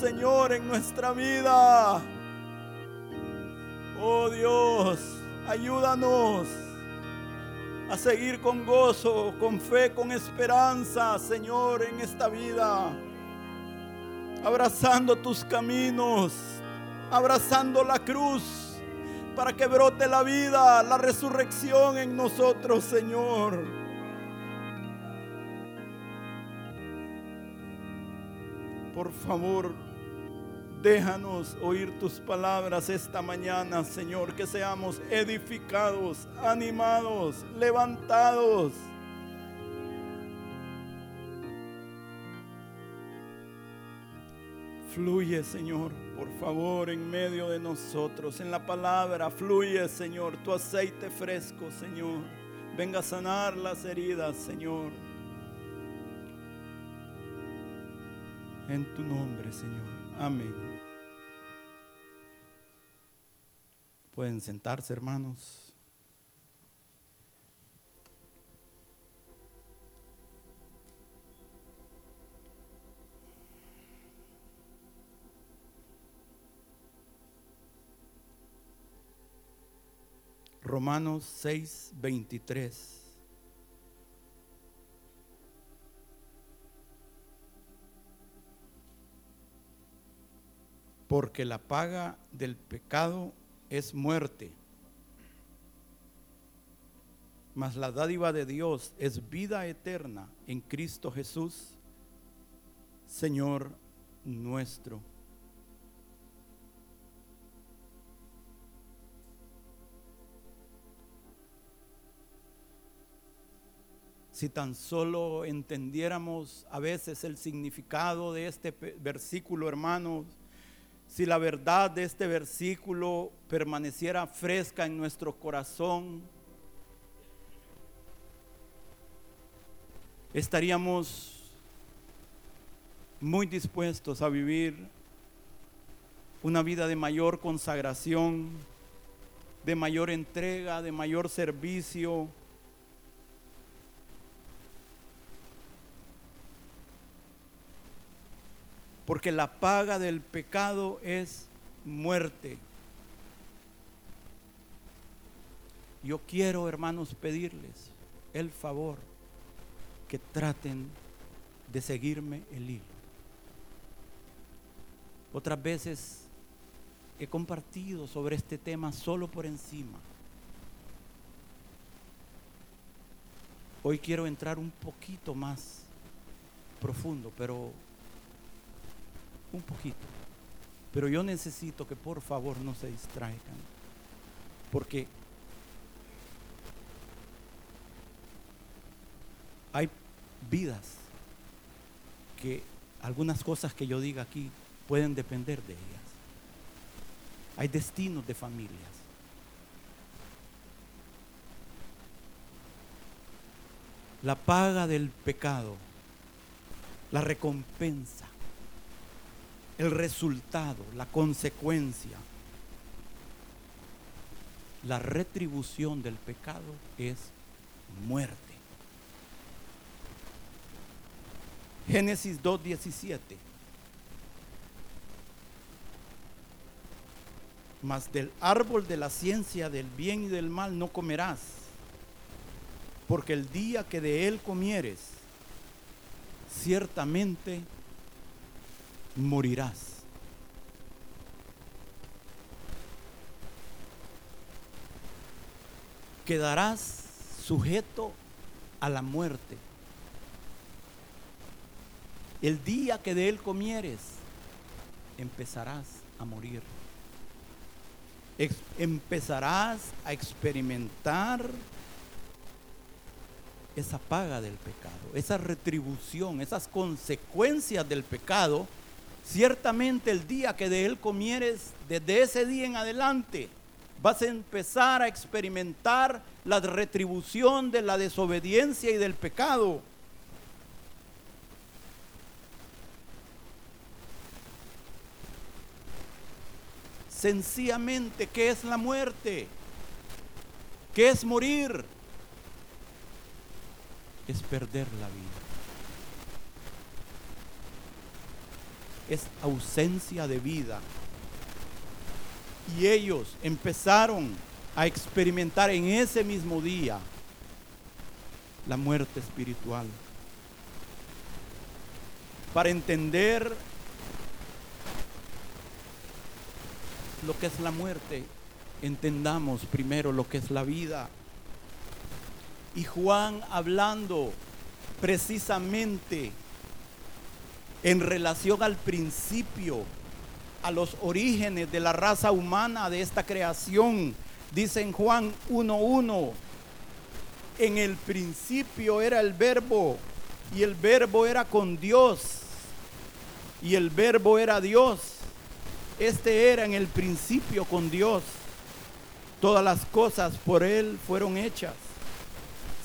Señor, en nuestra vida. Oh Dios, ayúdanos a seguir con gozo, con fe, con esperanza, Señor, en esta vida. Abrazando tus caminos, abrazando la cruz, para que brote la vida, la resurrección en nosotros, Señor. Por favor, déjanos oír tus palabras esta mañana, Señor, que seamos edificados, animados, levantados. Fluye, Señor, por favor, en medio de nosotros. En la palabra, fluye, Señor, tu aceite fresco, Señor. Venga a sanar las heridas, Señor. en tu nombre, Señor. Amén. Pueden sentarse, hermanos. Romanos 6, 23. porque la paga del pecado es muerte, mas la dádiva de Dios es vida eterna en Cristo Jesús, Señor nuestro. Si tan solo entendiéramos a veces el significado de este versículo, hermanos, si la verdad de este versículo permaneciera fresca en nuestro corazón, estaríamos muy dispuestos a vivir una vida de mayor consagración, de mayor entrega, de mayor servicio, porque la paga del pecado es muerte. Yo quiero, hermanos, pedirles el favor que traten de seguirme el hilo. Otras veces he compartido sobre este tema solo por encima. Hoy quiero entrar un poquito más profundo, pero un poquito. Pero yo necesito que por favor no se distraigan. Porque hay vidas que algunas cosas que yo diga aquí pueden depender de ellas. Hay destinos de familias. La paga del pecado, la recompensa el resultado, la consecuencia, la retribución del pecado es muerte. Génesis 2.17. Mas del árbol de la ciencia del bien y del mal no comerás, porque el día que de él comieres, ciertamente morirás. Quedarás sujeto a la muerte. El día que de él comieres, empezarás a morir. empezarás a experimentar esa paga del pecado, esa retribución, esas consecuencias del pecado Ciertamente el día que de él comieres, desde ese día en adelante, vas a empezar a experimentar la retribución de la desobediencia y del pecado. Sencillamente, ¿qué es la muerte? ¿Qué es morir? Es perder la vida. Es ausencia de vida. Y ellos empezaron a experimentar en ese mismo día la muerte espiritual. Para entender lo que es la muerte, entendamos primero lo que es la vida. Y Juan hablando precisamente en relación al principio, a los orígenes de la raza humana, de esta creación, dice en Juan 1.1, en el principio era el verbo y el verbo era con Dios y el verbo era Dios. Este era en el principio con Dios. Todas las cosas por Él fueron hechas.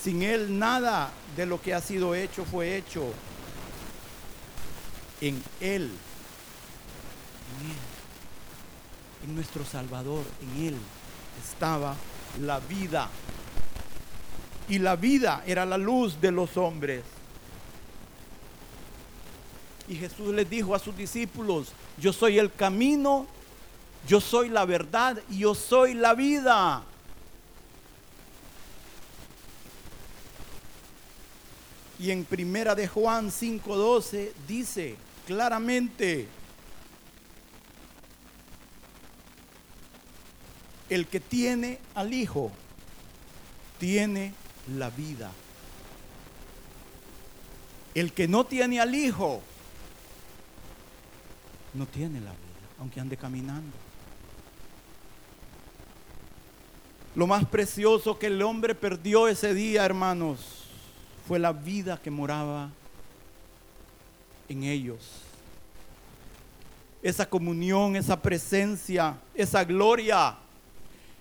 Sin Él nada de lo que ha sido hecho fue hecho. En Él, en Él, en nuestro Salvador, en Él estaba la vida. Y la vida era la luz de los hombres. Y Jesús les dijo a sus discípulos, yo soy el camino, yo soy la verdad y yo soy la vida. Y en primera de Juan 5:12 dice claramente, el que tiene al Hijo tiene la vida. El que no tiene al Hijo no tiene la vida, aunque ande caminando. Lo más precioso que el hombre perdió ese día, hermanos, fue la vida que moraba en ellos. Esa comunión, esa presencia, esa gloria,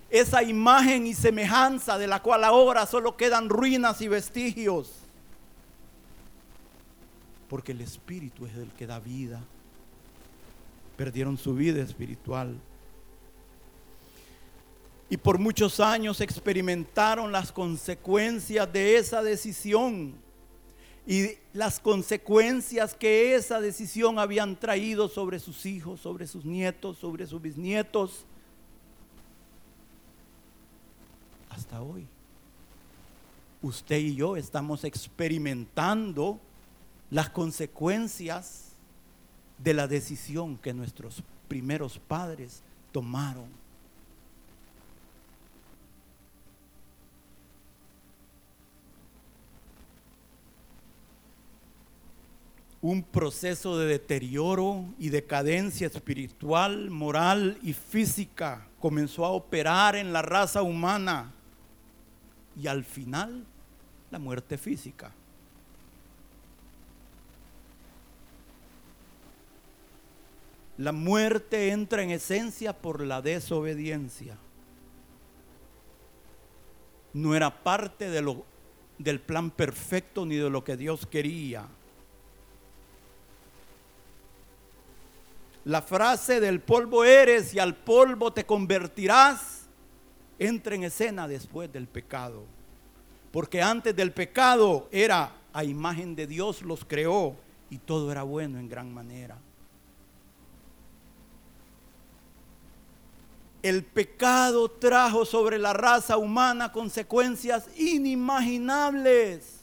esa imagen y semejanza de la cual ahora solo quedan ruinas y vestigios. Porque el Espíritu es el que da vida perdieron su vida espiritual. Y por muchos años experimentaron las consecuencias de esa decisión y las consecuencias que esa decisión habían traído sobre sus hijos, sobre sus nietos, sobre sus bisnietos, hasta hoy. Usted y yo estamos experimentando las consecuencias de la decisión que nuestros primeros padres tomaron. Un proceso de deterioro y decadencia espiritual, moral y física comenzó a operar en la raza humana y al final la muerte física. La muerte entra en esencia por la desobediencia. No era parte de lo, del plan perfecto ni de lo que Dios quería. La frase del polvo eres y al polvo te convertirás entra en escena después del pecado. Porque antes del pecado era a imagen de Dios los creó y todo era bueno en gran manera. El pecado trajo sobre la raza humana consecuencias inimaginables.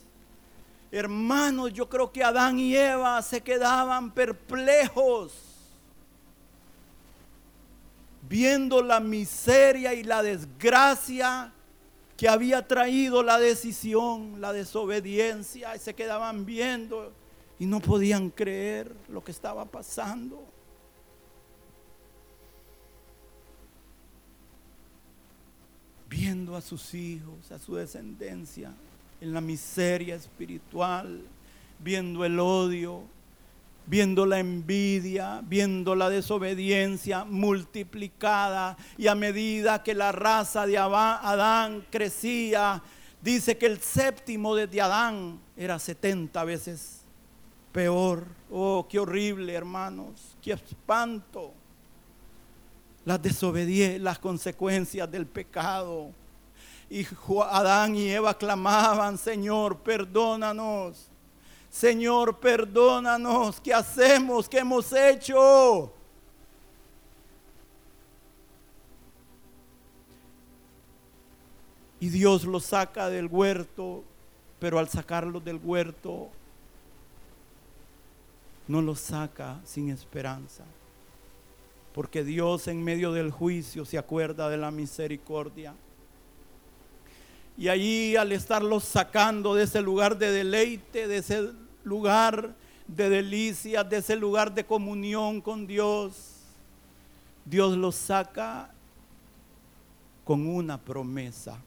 Hermanos, yo creo que Adán y Eva se quedaban perplejos viendo la miseria y la desgracia que había traído la decisión, la desobediencia, y se quedaban viendo y no podían creer lo que estaba pasando. viendo a sus hijos, a su descendencia, en la miseria espiritual, viendo el odio, viendo la envidia, viendo la desobediencia multiplicada y a medida que la raza de Adán crecía, dice que el séptimo desde Adán era 70 veces peor. Oh, qué horrible, hermanos, qué espanto las desobediencias, las consecuencias del pecado. Y Adán y Eva clamaban, Señor, perdónanos. Señor, perdónanos, ¿qué hacemos? ¿Qué hemos hecho? Y Dios los saca del huerto, pero al sacarlos del huerto, no los saca sin esperanza. Porque Dios en medio del juicio se acuerda de la misericordia. Y allí al estarlos sacando de ese lugar de deleite, de ese lugar de delicias, de ese lugar de comunión con Dios, Dios los saca con una promesa.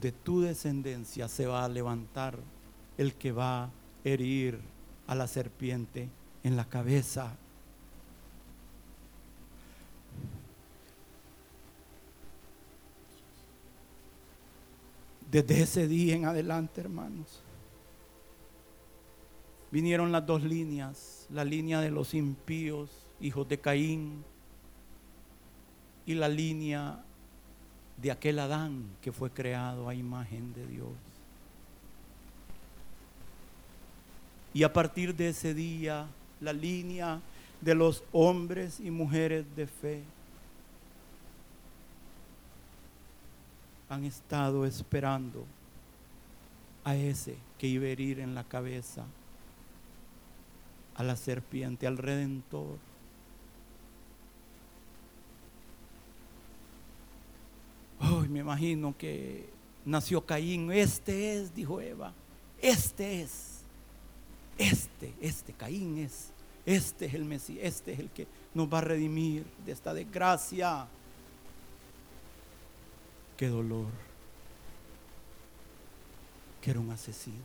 de tu descendencia se va a levantar el que va a herir a la serpiente en la cabeza. Desde ese día en adelante, hermanos, vinieron las dos líneas, la línea de los impíos, hijos de Caín, y la línea de aquel Adán que fue creado a imagen de Dios. Y a partir de ese día, la línea de los hombres y mujeres de fe han estado esperando a ese que iba a herir en la cabeza a la serpiente, al redentor. me imagino que nació Caín. Este es, dijo Eva. Este es. Este, este, Caín es. Este es el Mesías. Este es el que nos va a redimir de esta desgracia. Qué dolor. Que era un asesino.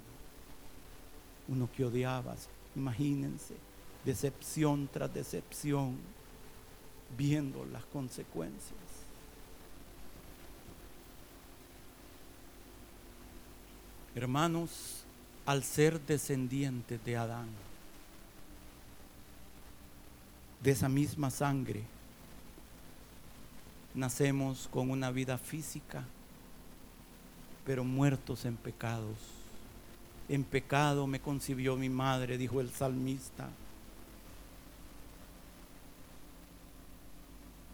Uno que odiaba. Imagínense. Decepción tras decepción. Viendo las consecuencias. Hermanos, al ser descendientes de Adán, de esa misma sangre, nacemos con una vida física, pero muertos en pecados. En pecado me concibió mi madre, dijo el salmista.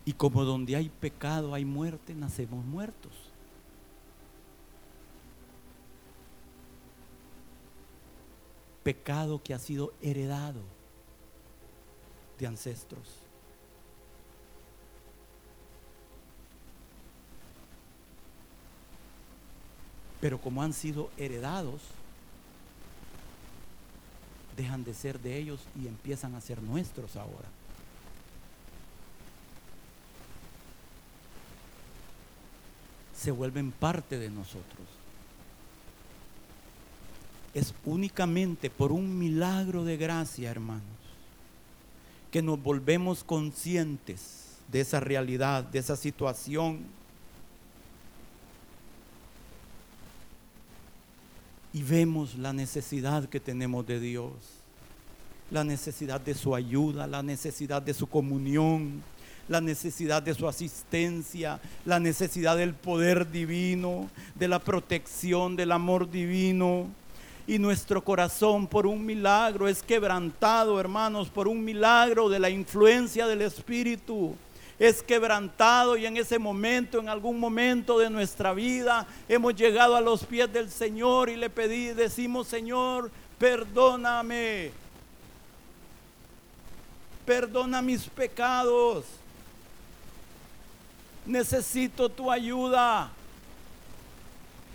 Y como donde hay pecado hay muerte, nacemos muertos. pecado que ha sido heredado de ancestros. Pero como han sido heredados, dejan de ser de ellos y empiezan a ser nuestros ahora. Se vuelven parte de nosotros es únicamente por un milagro de gracia, hermanos, que nos volvemos conscientes de esa realidad, de esa situación. Y vemos la necesidad que tenemos de Dios, la necesidad de su ayuda, la necesidad de su comunión, la necesidad de su asistencia, la necesidad del poder divino, de la protección, del amor divino y nuestro corazón por un milagro es quebrantado, hermanos, por un milagro de la influencia del Espíritu. Es quebrantado y en ese momento, en algún momento de nuestra vida, hemos llegado a los pies del Señor y le pedí, decimos, Señor, perdóname. Perdona mis pecados. Necesito tu ayuda.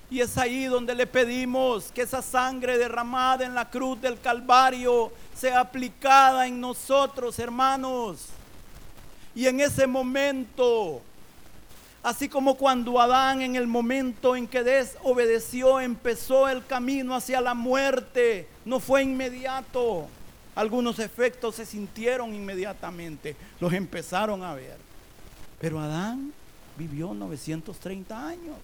Y es ahí donde le pedimos que esa sangre derramada en la cruz del Calvario sea aplicada en nosotros, hermanos. Y en ese momento, así como cuando Adán en el momento en que desobedeció empezó el camino hacia la muerte, no fue inmediato. Algunos efectos se sintieron inmediatamente, los empezaron a ver. Pero Adán vivió 930 años.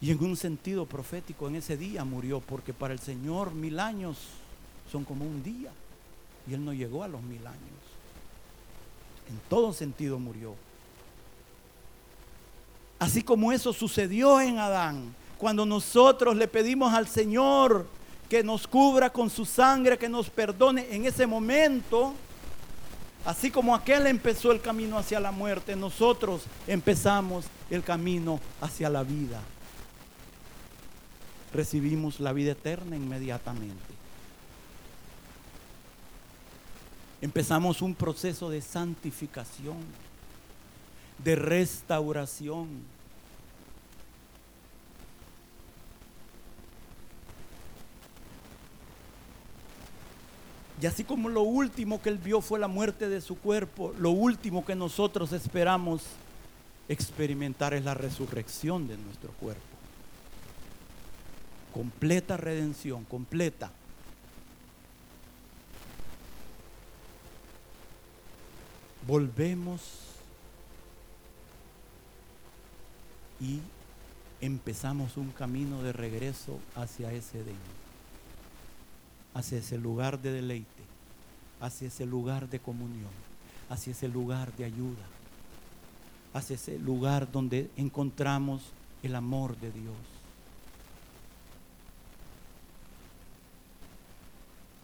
Y en un sentido profético en ese día murió, porque para el Señor mil años son como un día. Y Él no llegó a los mil años. En todo sentido murió. Así como eso sucedió en Adán, cuando nosotros le pedimos al Señor que nos cubra con su sangre, que nos perdone en ese momento, así como aquel empezó el camino hacia la muerte, nosotros empezamos el camino hacia la vida. Recibimos la vida eterna inmediatamente. Empezamos un proceso de santificación, de restauración Y así como lo último que él vio fue la muerte de su cuerpo, lo último que nosotros esperamos experimentar es la resurrección de nuestro cuerpo. Completa redención, completa. Volvemos y empezamos un camino de regreso hacia ese Edén hacia ese lugar de deleite, hacia ese lugar de comunión, hacia ese lugar de ayuda, hacia ese lugar donde encontramos el amor de Dios.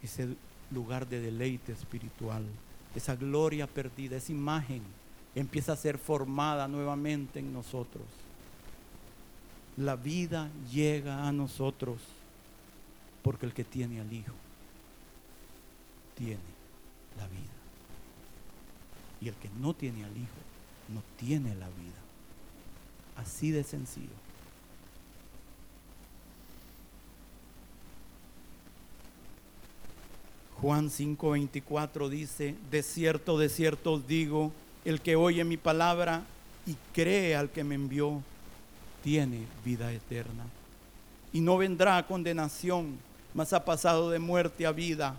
Ese lugar de deleite espiritual, esa gloria perdida, esa imagen empieza a ser formada nuevamente en nosotros. La vida llega a nosotros porque el que tiene al Hijo tiene la vida. Y el que no tiene al Hijo no tiene la vida. Así de sencillo. Juan 5:24 dice, de cierto, de cierto os digo, el que oye mi palabra y cree al que me envió, tiene vida eterna. Y no vendrá a condenación, mas ha pasado de muerte a vida.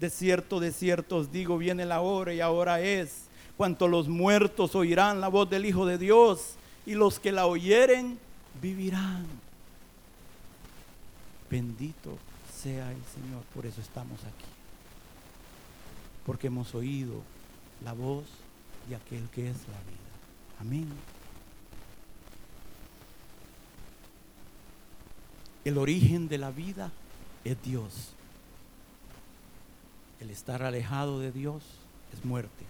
De cierto, de cierto os digo, viene la hora y ahora es, cuanto los muertos oirán la voz del Hijo de Dios y los que la oyeren vivirán. Bendito sea el Señor, por eso estamos aquí. Porque hemos oído la voz de aquel que es la vida. Amén. El origen de la vida es Dios. El estar alejado de Dios es muerte.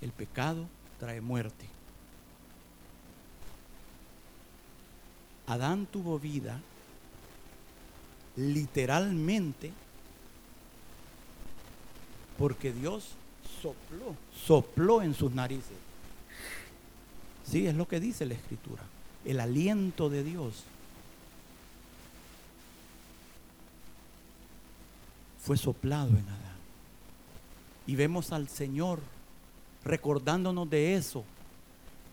El pecado trae muerte. Adán tuvo vida literalmente porque Dios sopló, sopló en sus narices. Sí, es lo que dice la escritura. El aliento de Dios fue soplado en Adán. Y vemos al Señor recordándonos de eso,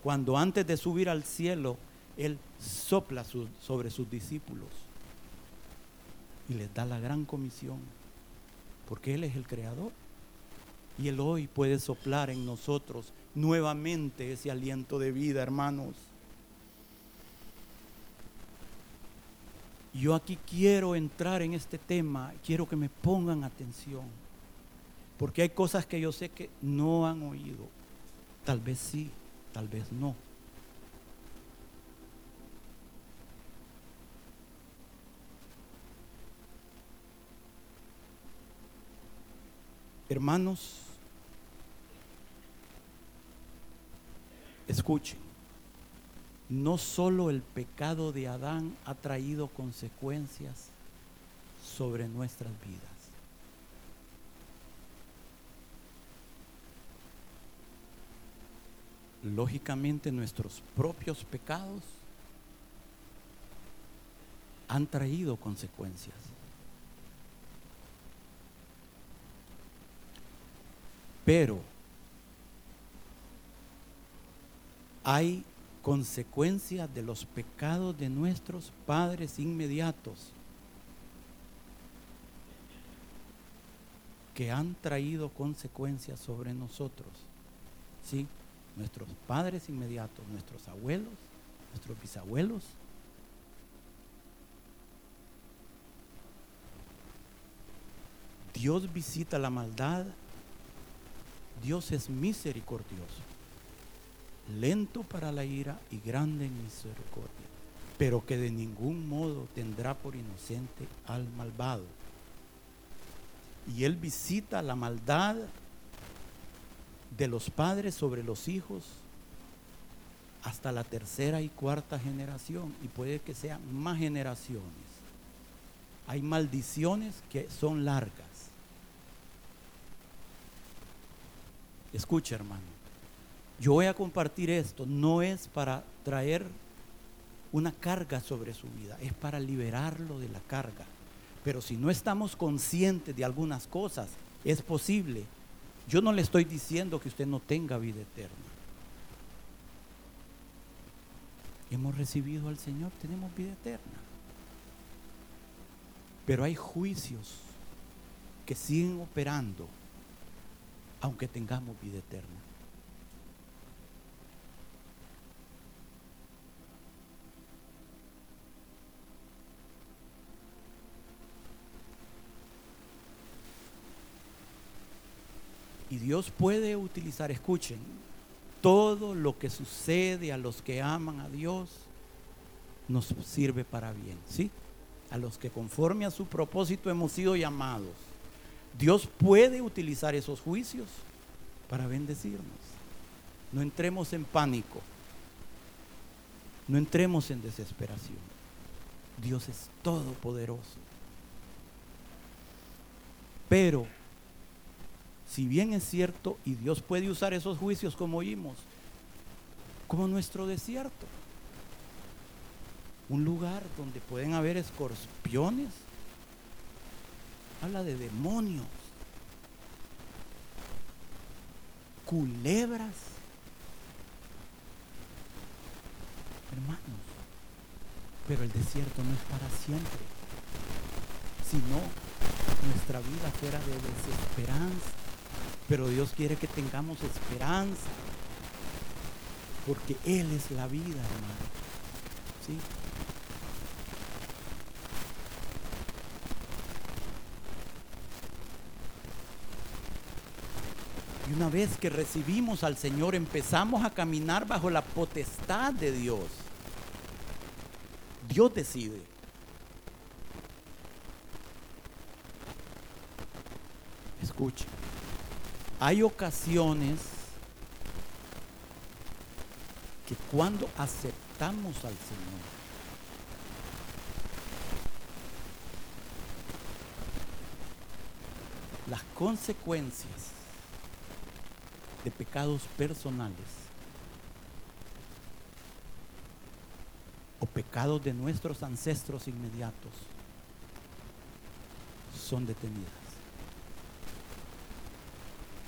cuando antes de subir al cielo, Él sopla sobre sus discípulos y les da la gran comisión, porque Él es el creador. Y Él hoy puede soplar en nosotros nuevamente ese aliento de vida, hermanos. Yo aquí quiero entrar en este tema, quiero que me pongan atención, porque hay cosas que yo sé que no han oído, tal vez sí, tal vez no. Hermanos, escuchen no solo el pecado de Adán ha traído consecuencias sobre nuestras vidas. Lógicamente nuestros propios pecados han traído consecuencias. Pero hay consecuencia de los pecados de nuestros padres inmediatos que han traído consecuencias sobre nosotros. ¿Sí? Nuestros padres inmediatos, nuestros abuelos, nuestros bisabuelos. Dios visita la maldad. Dios es misericordioso. Lento para la ira y grande en misericordia, pero que de ningún modo tendrá por inocente al malvado. Y él visita la maldad de los padres sobre los hijos hasta la tercera y cuarta generación y puede que sean más generaciones. Hay maldiciones que son largas. Escucha hermano, yo voy a compartir esto, no es para traer una carga sobre su vida, es para liberarlo de la carga. Pero si no estamos conscientes de algunas cosas, es posible. Yo no le estoy diciendo que usted no tenga vida eterna. Hemos recibido al Señor, tenemos vida eterna. Pero hay juicios que siguen operando aunque tengamos vida eterna. Y Dios puede utilizar, escuchen, todo lo que sucede a los que aman a Dios nos sirve para bien, ¿sí? A los que conforme a su propósito hemos sido llamados. Dios puede utilizar esos juicios para bendecirnos. No entremos en pánico. No entremos en desesperación. Dios es todopoderoso. Pero si bien es cierto, y Dios puede usar esos juicios como oímos, como nuestro desierto, un lugar donde pueden haber escorpiones, habla de demonios, culebras, hermanos, pero el desierto no es para siempre, sino nuestra vida fuera de desesperanza pero Dios quiere que tengamos esperanza. Porque Él es la vida, hermano. ¿Sí? Y una vez que recibimos al Señor, empezamos a caminar bajo la potestad de Dios. Dios decide. Escuche. Hay ocasiones que cuando aceptamos al Señor, las consecuencias de pecados personales o pecados de nuestros ancestros inmediatos son detenidas.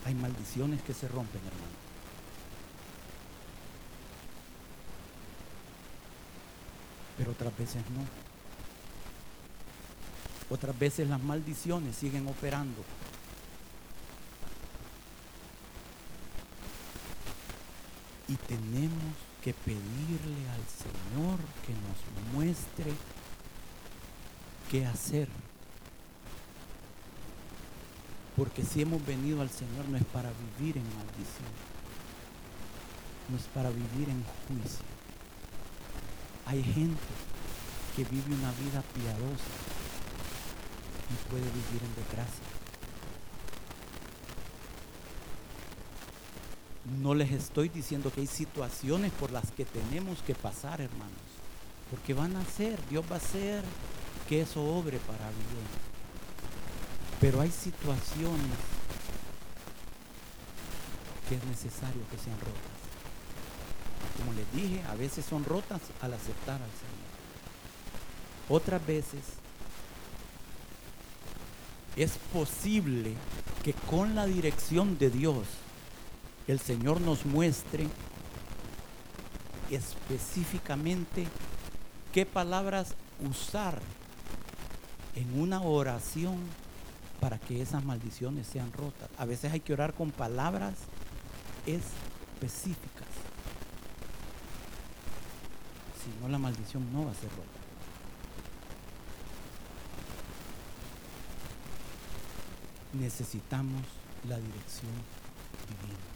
Hay maldiciones que se rompen, hermano. Pero otras veces no. Otras veces las maldiciones siguen operando. Y tenemos que pedirle al Señor que nos muestre qué hacer porque si hemos venido al Señor no es para vivir en maldición, no es para vivir en juicio. Hay gente que vive una vida piadosa y puede vivir en desgracia. No les estoy diciendo que hay situaciones por las que tenemos que pasar, hermanos, porque van a ser, Dios va a hacer que eso obre para bien. Pero hay situaciones que es necesario que sean rotas. Como les dije, a veces son rotas al aceptar al Señor. Otras veces es posible que con la dirección de Dios el Señor nos muestre específicamente qué palabras usar en una oración para que esas maldiciones sean rotas. A veces hay que orar con palabras específicas. Si no, la maldición no va a ser rota. Necesitamos la dirección divina.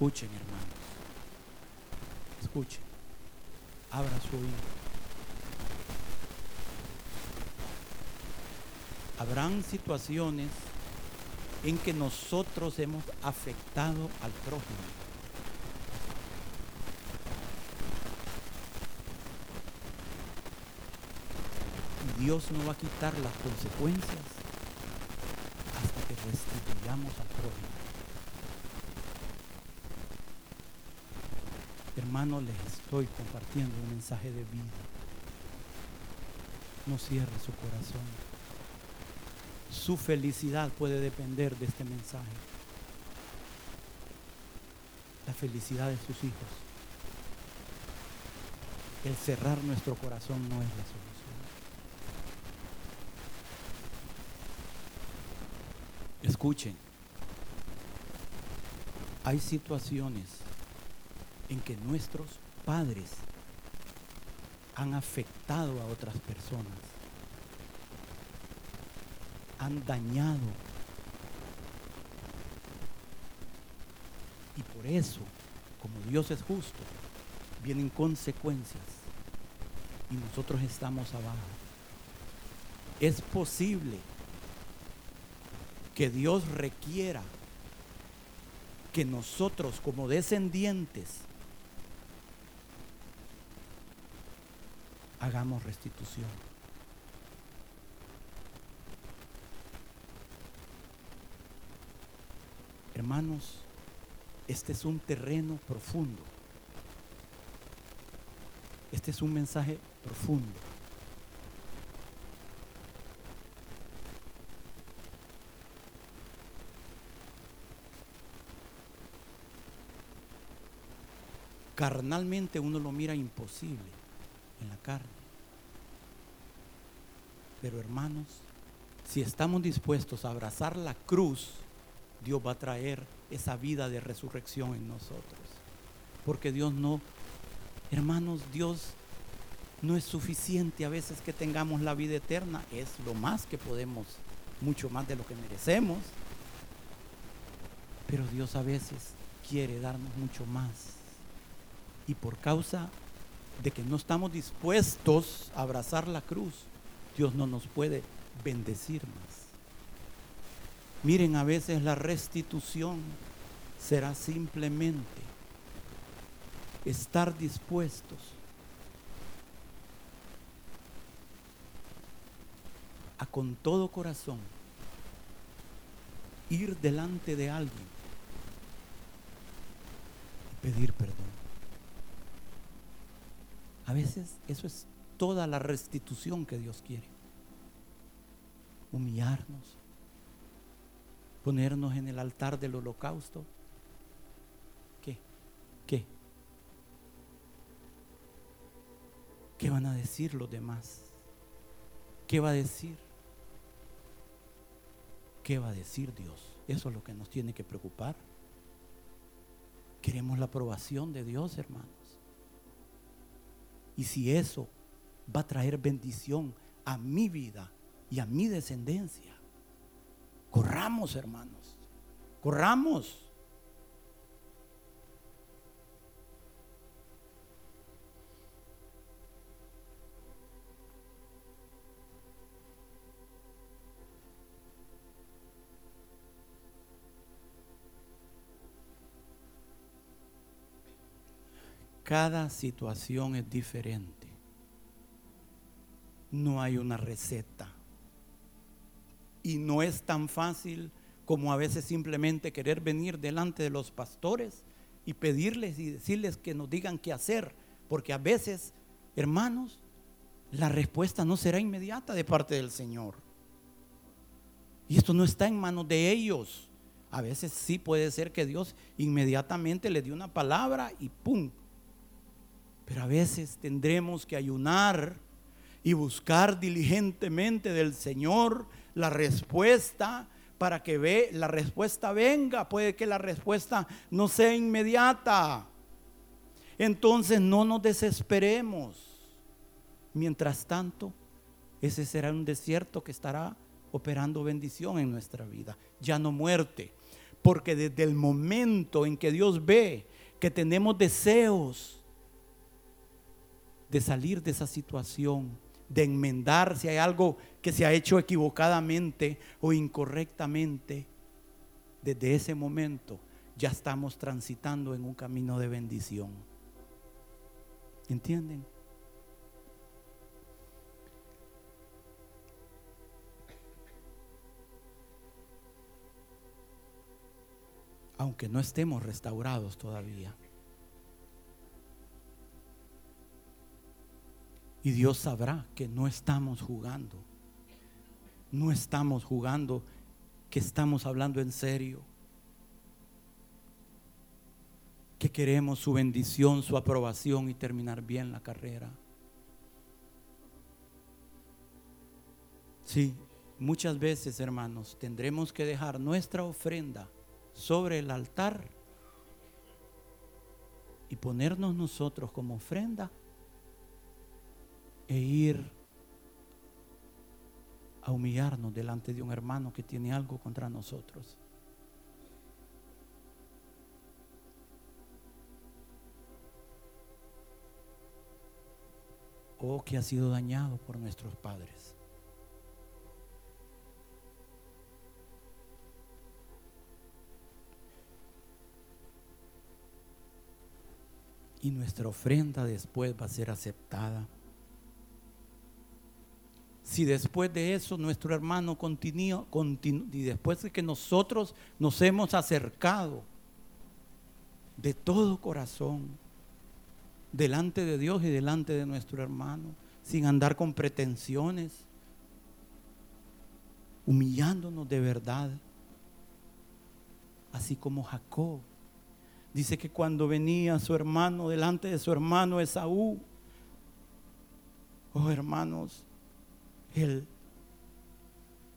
Escuchen, hermanos. Escuchen. Abra su oído. Habrán situaciones en que nosotros hemos afectado al prójimo. Y Dios no va a quitar las consecuencias hasta que restituyamos al prójimo. Hermano, les estoy compartiendo un mensaje de vida. No cierre su corazón. Su felicidad puede depender de este mensaje. La felicidad de sus hijos. El cerrar nuestro corazón no es la solución. Escuchen. Hay situaciones en que nuestros padres han afectado a otras personas, han dañado. Y por eso, como Dios es justo, vienen consecuencias y nosotros estamos abajo. Es posible que Dios requiera que nosotros como descendientes hagamos restitución. Hermanos, este es un terreno profundo. Este es un mensaje profundo. Carnalmente uno lo mira imposible en la carne. Pero hermanos, si estamos dispuestos a abrazar la cruz, Dios va a traer esa vida de resurrección en nosotros. Porque Dios no, hermanos, Dios no es suficiente a veces que tengamos la vida eterna, es lo más que podemos, mucho más de lo que merecemos. Pero Dios a veces quiere darnos mucho más. Y por causa de que no estamos dispuestos a abrazar la cruz, Dios no nos puede bendecir más. Miren, a veces la restitución será simplemente estar dispuestos a con todo corazón ir delante de alguien y pedir perdón. A veces eso es toda la restitución que Dios quiere. Humillarnos, ponernos en el altar del holocausto. ¿Qué? ¿Qué? ¿Qué van a decir los demás? ¿Qué va a decir? ¿Qué va a decir Dios? Eso es lo que nos tiene que preocupar. Queremos la aprobación de Dios, hermanos. Y si eso va a traer bendición a mi vida y a mi descendencia, corramos, hermanos. Corramos. Cada situación es diferente. No hay una receta. Y no es tan fácil como a veces simplemente querer venir delante de los pastores y pedirles y decirles que nos digan qué hacer. Porque a veces, hermanos, la respuesta no será inmediata de parte del Señor. Y esto no está en manos de ellos. A veces sí puede ser que Dios inmediatamente le dio una palabra y ¡pum! Pero a veces tendremos que ayunar y buscar diligentemente del Señor la respuesta para que ve, la respuesta venga. Puede que la respuesta no sea inmediata. Entonces no nos desesperemos. Mientras tanto, ese será un desierto que estará operando bendición en nuestra vida, ya no muerte. Porque desde el momento en que Dios ve que tenemos deseos de salir de esa situación, de enmendar si hay algo que se ha hecho equivocadamente o incorrectamente, desde ese momento ya estamos transitando en un camino de bendición. ¿Entienden? Aunque no estemos restaurados todavía. Y Dios sabrá que no estamos jugando. No estamos jugando, que estamos hablando en serio. Que queremos su bendición, su aprobación y terminar bien la carrera. Sí, muchas veces, hermanos, tendremos que dejar nuestra ofrenda sobre el altar y ponernos nosotros como ofrenda e ir a humillarnos delante de un hermano que tiene algo contra nosotros. O que ha sido dañado por nuestros padres. Y nuestra ofrenda después va a ser aceptada si después de eso nuestro hermano continúa, y después de que nosotros nos hemos acercado de todo corazón delante de Dios y delante de nuestro hermano, sin andar con pretensiones, humillándonos de verdad, así como Jacob. Dice que cuando venía su hermano delante de su hermano Esaú, oh hermanos, él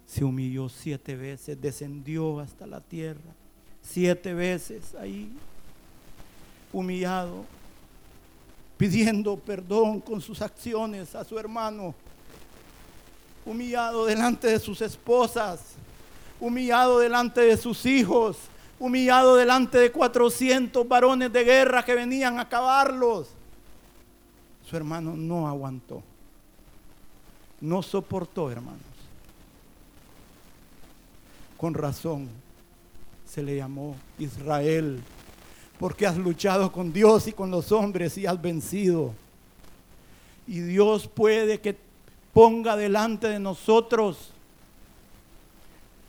se humilló siete veces, descendió hasta la tierra, siete veces ahí, humillado, pidiendo perdón con sus acciones a su hermano, humillado delante de sus esposas, humillado delante de sus hijos, humillado delante de 400 varones de guerra que venían a acabarlos. Su hermano no aguantó no soportó, hermanos. Con razón se le llamó Israel, porque has luchado con Dios y con los hombres y has vencido. Y Dios puede que ponga delante de nosotros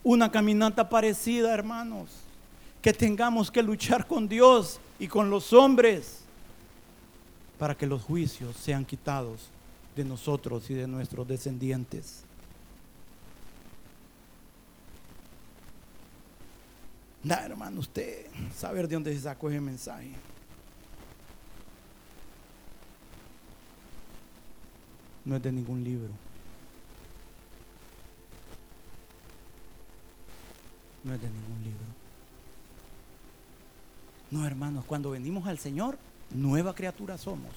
una caminata parecida, hermanos, que tengamos que luchar con Dios y con los hombres para que los juicios sean quitados de nosotros y de nuestros descendientes. Nada, hermano, usted saber de dónde se sacó ese mensaje. No es de ningún libro. No es de ningún libro. No, hermanos, cuando venimos al Señor, nueva criatura somos.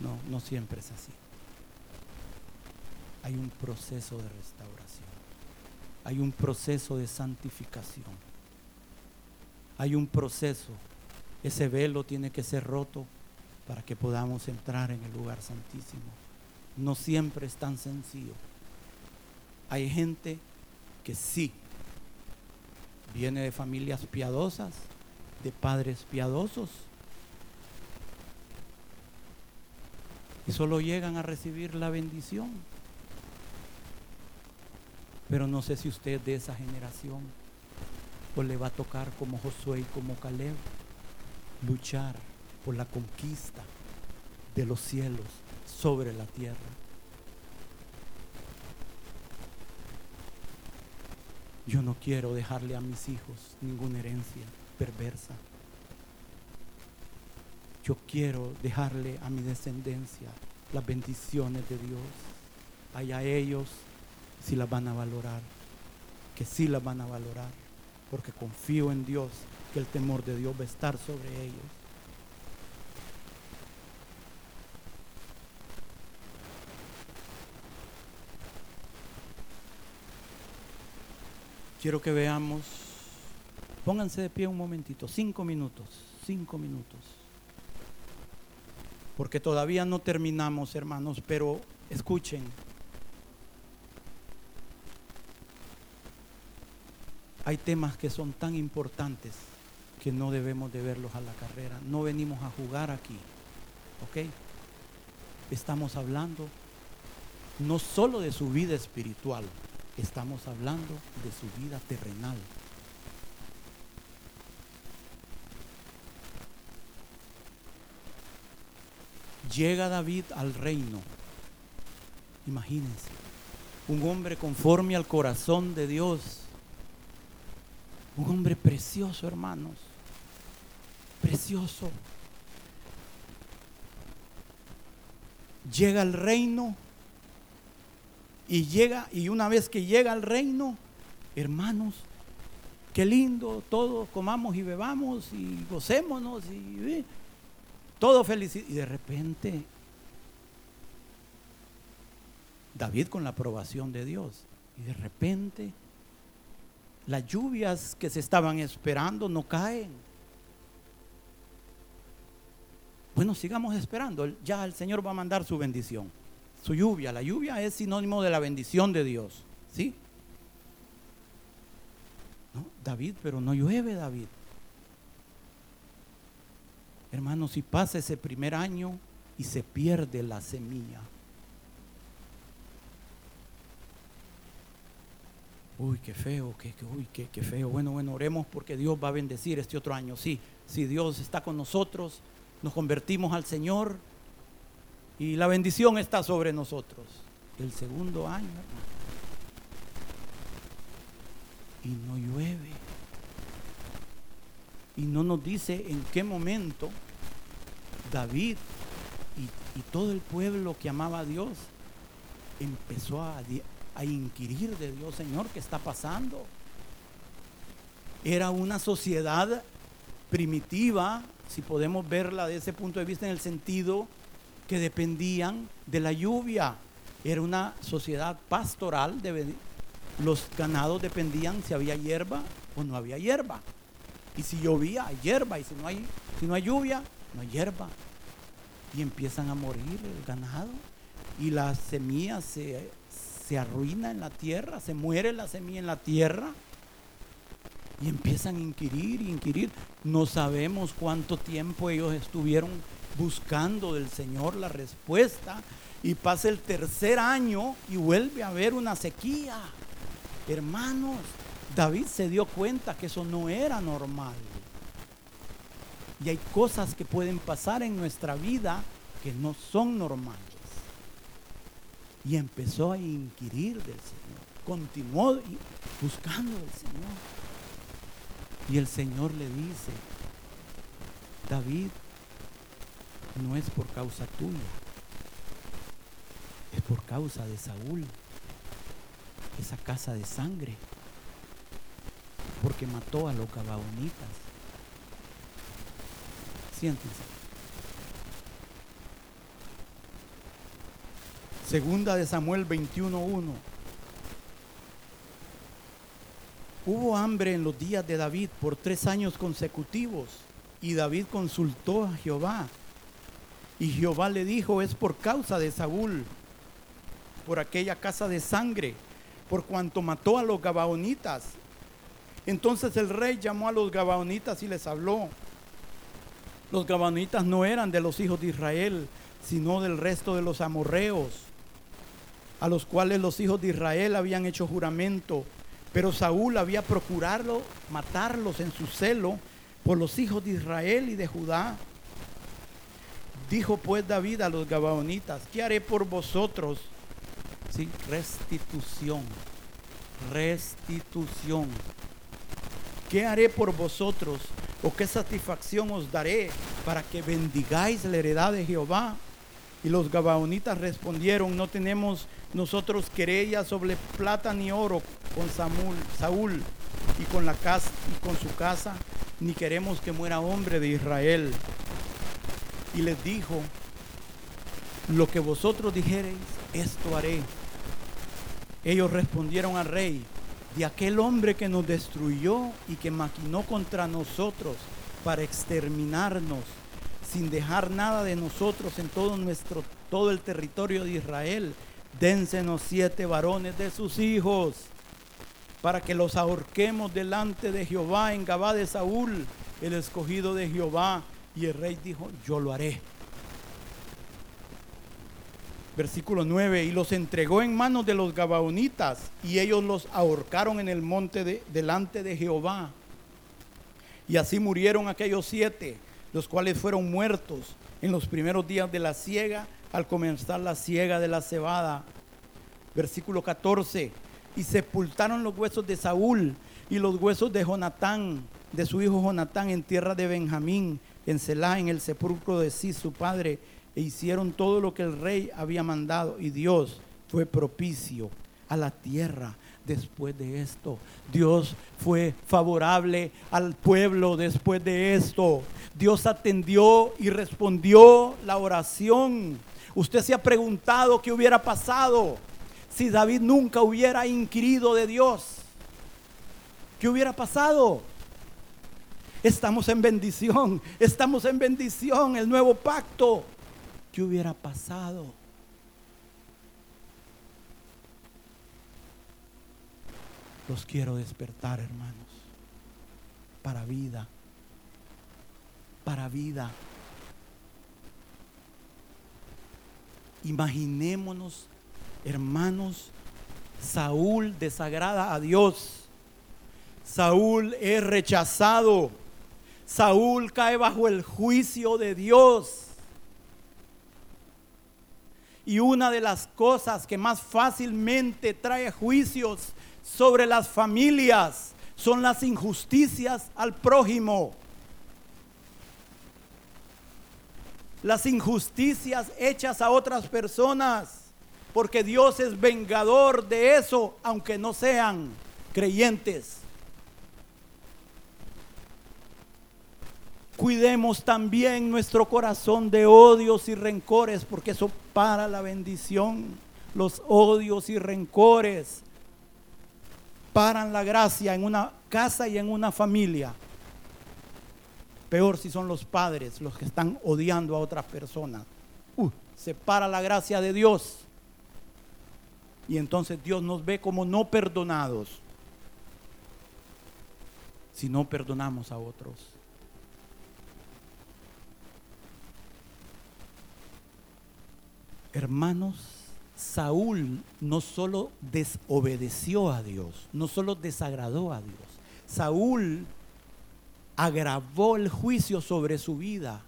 No, no siempre es así. Hay un proceso de restauración. Hay un proceso de santificación. Hay un proceso. Ese velo tiene que ser roto para que podamos entrar en el lugar santísimo. No siempre es tan sencillo. Hay gente que sí viene de familias piadosas, de padres piadosos, y solo llegan a recibir la bendición. Pero no sé si usted de esa generación o le va a tocar como Josué y como Caleb luchar por la conquista de los cielos sobre la tierra. Yo no quiero dejarle a mis hijos ninguna herencia perversa. Yo quiero dejarle a mi descendencia las bendiciones de Dios. Allá ellos si las van a valorar, que sí las van a valorar, porque confío en Dios que el temor de Dios va a estar sobre ellos. quiero que veamos, pónganse de pie un momentito, cinco minutos, cinco minutos. Porque todavía no terminamos, hermanos, pero escuchen. Hay temas que son tan importantes que no debemos de verlos a la carrera. No venimos a jugar aquí. ¿Ok? Estamos hablando no solo de su vida espiritual, estamos hablando de su vida terrenal. Llega David al reino. Imagínense, un hombre conforme al corazón de Dios. Un hombre precioso, hermanos. Precioso. Llega al reino y llega, y una vez que llega al reino, hermanos, qué lindo, todos comamos y bebamos y gocémonos y todo felicidad. Y de repente, David con la aprobación de Dios, y de repente las lluvias que se estaban esperando no caen. Bueno, sigamos esperando, ya el Señor va a mandar su bendición su lluvia. La lluvia es sinónimo de la bendición de Dios. ¿Sí? David, pero no llueve David. Hermanos, si pasa ese primer año y se pierde la semilla. Uy, qué feo, qué, uy, qué, qué feo. Bueno, bueno, oremos porque Dios va a bendecir este otro año. Sí, si Dios está con nosotros, nos convertimos al Señor, y la bendición está sobre nosotros. El segundo año, Y no llueve. Y no nos dice en qué momento David y, todo el pueblo que amaba a Dios empezó a, a inquirir de Dios, Señor, ¿qué está pasando? Era una sociedad primitiva, si podemos verla de ese punto de vista en el sentido que dependían de la lluvia. Era una sociedad pastoral, los ganados dependían si había hierba o no había hierba. Y si llovía, hay hierba, y si no hay, si no hay lluvia, no hay hierba. Y empiezan a morir el ganado, y la semilla se, se arruina en la tierra, se muere la semilla en la tierra. Y empiezan a inquirir, inquirir. No sabemos cuánto tiempo ellos estuvieron buscando del Señor la respuesta y pasa el tercer año y vuelve a haber una sequía. Hermanos, David se dio cuenta que eso no era normal. Y hay cosas que pueden pasar en nuestra vida que no son normales. Y empezó a inquirir del Señor. Continuó buscando del Señor. Y el Señor le dice, David, no es por causa tuya, es por causa de Saúl, esa casa de sangre, porque mató a los gabaonitas. Siéntense. Segunda de Samuel 21.1. Hubo hambre en los días de David por tres años consecutivos y David consultó a Jehová y Jehová le dijo, es por causa de Saúl, por aquella casa de sangre, por cuanto mató a los gabaonitas. Entonces el rey llamó a los gabaonitas y les habló. Los gabaonitas no eran de los hijos de Israel, sino del resto de los amorreos, a los cuales los hijos de Israel habían hecho juramento. Pero Saúl había procurado matarlos en su celo por los hijos de Israel y de Judá. Dijo pues David a los gabaonitas, ¿qué haré por vosotros? Sí, restitución, restitución. ¿Qué haré por vosotros? ¿O qué satisfacción os daré para que bendigáis la heredad de Jehová? Y los gabaonitas respondieron, no tenemos nosotros querella sobre plata ni oro con Samuel, Saúl y con la casa y con su casa, ni queremos que muera hombre de Israel y les dijo, lo que vosotros dijereis, esto haré. Ellos respondieron al rey, de aquel hombre que nos destruyó y que maquinó contra nosotros para exterminarnos sin dejar nada de nosotros en todo nuestro todo el territorio de Israel. Dénsenos siete varones de sus hijos para que los ahorquemos delante de Jehová en Gabá de Saúl, el escogido de Jehová. Y el rey dijo, yo lo haré. Versículo 9, y los entregó en manos de los gabaonitas, y ellos los ahorcaron en el monte de, delante de Jehová. Y así murieron aquellos siete, los cuales fueron muertos en los primeros días de la siega, al comenzar la siega de la cebada. Versículo 14, y sepultaron los huesos de Saúl y los huesos de Jonatán, de su hijo Jonatán, en tierra de Benjamín, en Selah, en el sepulcro de sí, su padre, e hicieron todo lo que el rey había mandado, y Dios fue propicio a la tierra después de esto. Dios fue favorable al pueblo después de esto. Dios atendió y respondió la oración. Usted se ha preguntado qué hubiera pasado si David nunca hubiera inquirido de Dios. ¿Qué hubiera pasado? Estamos en bendición, estamos en bendición, el nuevo pacto. ¿Qué hubiera pasado? Los quiero despertar, hermanos, para vida, para vida. Imaginémonos, hermanos, Saúl desagrada a Dios. Saúl es rechazado. Saúl cae bajo el juicio de Dios. Y una de las cosas que más fácilmente trae juicios sobre las familias son las injusticias al prójimo. Las injusticias hechas a otras personas. Porque Dios es vengador de eso, aunque no sean creyentes. Cuidemos también nuestro corazón de odios y rencores, porque eso para la bendición. Los odios y rencores paran la gracia en una casa y en una familia. Peor si son los padres los que están odiando a otras personas. Uh, se para la gracia de Dios. Y entonces Dios nos ve como no perdonados si no perdonamos a otros. Hermanos, Saúl no solo desobedeció a Dios, no solo desagradó a Dios, Saúl agravó el juicio sobre su vida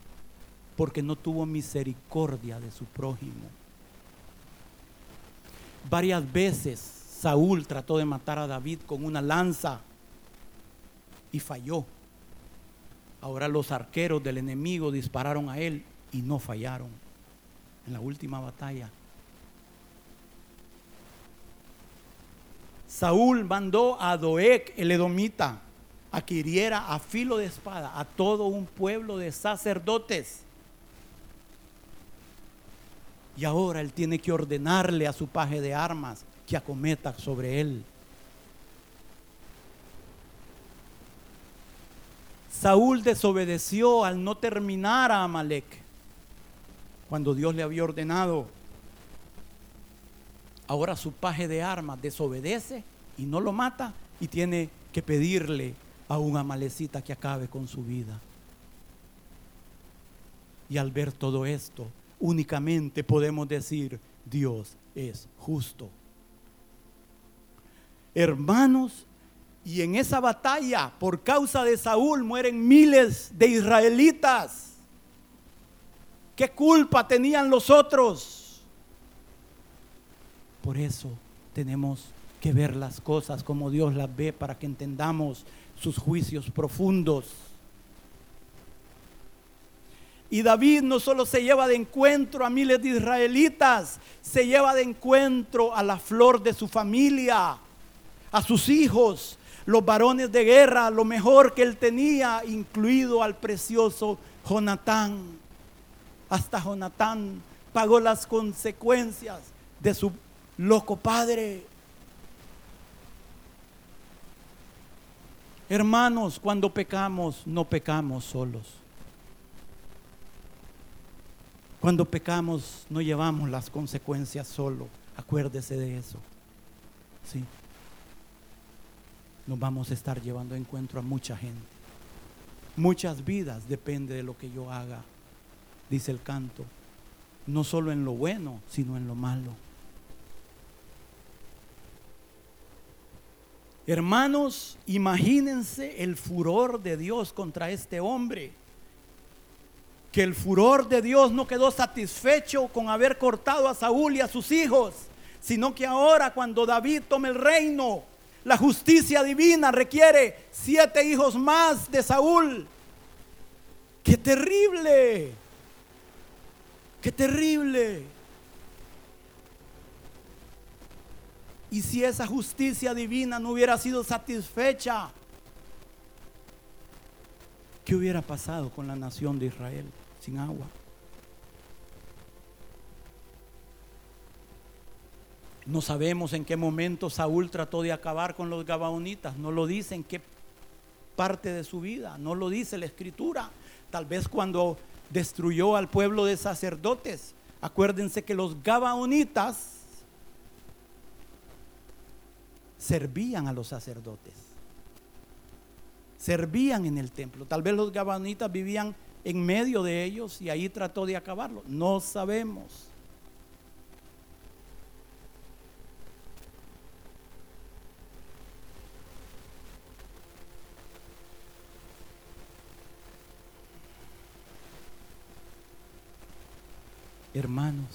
porque no tuvo misericordia de su prójimo. Varias veces Saúl trató de matar a David con una lanza y falló. Ahora los arqueros del enemigo dispararon a él y no fallaron en la última batalla. Saúl mandó a Doeg, el edomita, a que hiriera a filo de espada a todo un pueblo de sacerdotes. Y ahora él tiene que ordenarle a su paje de armas que acometa sobre él. Saúl desobedeció al no terminar a Amalek cuando Dios le había ordenado. Ahora su paje de armas desobedece y no lo mata y tiene que pedirle a un amalecita que acabe con su vida. Y al ver todo esto, únicamente podemos decir, Dios es justo. Hermanos, y en esa batalla, por causa de Saúl, mueren miles de israelitas. ¿Qué culpa tenían los otros? Por eso tenemos que ver las cosas como Dios las ve para que entendamos sus juicios profundos. Y David no solo se lleva de encuentro a miles de israelitas, se lleva de encuentro a la flor de su familia, a sus hijos, los varones de guerra, lo mejor que él tenía, incluido al precioso Jonatán hasta Jonatán pagó las consecuencias de su loco padre. Hermanos, cuando pecamos, no pecamos solos. Cuando pecamos, no llevamos las consecuencias solo. Acuérdese de eso. Sí. Nos vamos a estar llevando encuentro a mucha gente. Muchas vidas depende de lo que yo haga, dice el canto. No solo en lo bueno, sino en lo malo. Hermanos, imagínense el furor de Dios contra este hombre. Que el furor de Dios no quedó satisfecho con haber cortado a Saúl y a sus hijos, sino que ahora cuando David tome el reino, la justicia divina requiere siete hijos más de Saúl. ¡Qué terrible! ¡Qué terrible! Y si esa justicia divina no hubiera sido satisfecha, ¿qué hubiera pasado con la nación de Israel sin agua? No sabemos en qué momento Saúl trató de acabar con los gabaonitas, no lo dice en qué parte de su vida, no lo dice la escritura. Tal vez cuando destruyó al pueblo de sacerdotes. Acuérdense que los gabaonitas servían a los sacerdotes. Servían en el templo. Tal vez los gabanitas vivían en medio de ellos y ahí trató de acabarlo. No sabemos. Hermanos,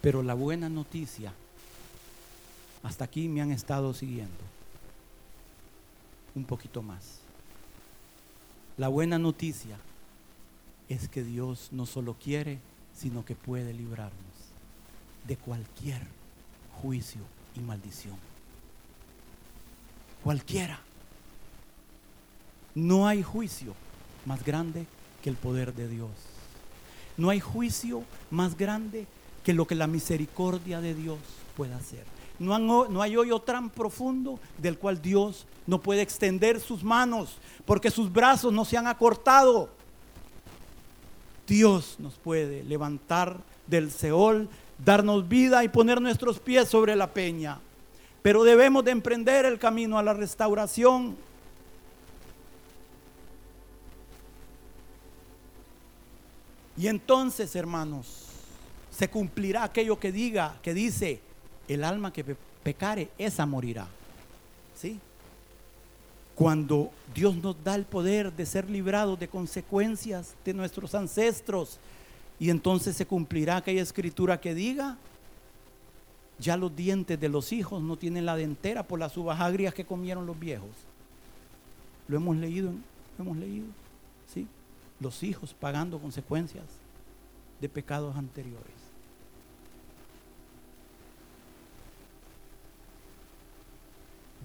pero la buena noticia hasta aquí me han estado siguiendo. Un poquito más. La buena noticia es que Dios no solo quiere, sino que puede librarnos de cualquier juicio y maldición. Cualquiera. No hay juicio más grande que el poder de Dios. No hay juicio más grande que lo que la misericordia de Dios pueda hacer. No, hay hoyo tan profundo del cual Dios no puede extender sus manos porque sus brazos no se han acortado. Dios nos puede levantar del Seol, darnos vida y poner nuestros pies sobre la peña. Pero debemos de emprender el camino a la restauración. Y entonces, hermanos, se cumplirá aquello que diga, que dice, el alma que pecare, esa morirá. ¿Sí? Cuando Dios nos da el poder de ser librados de consecuencias de nuestros ancestros, y entonces se cumplirá aquella escritura que diga, ya los dientes de los hijos no tienen la dentera por las uvas agrias que comieron los viejos. Lo hemos leído, lo hemos leído, ¿sí? Los hijos pagando consecuencias de pecados anteriores.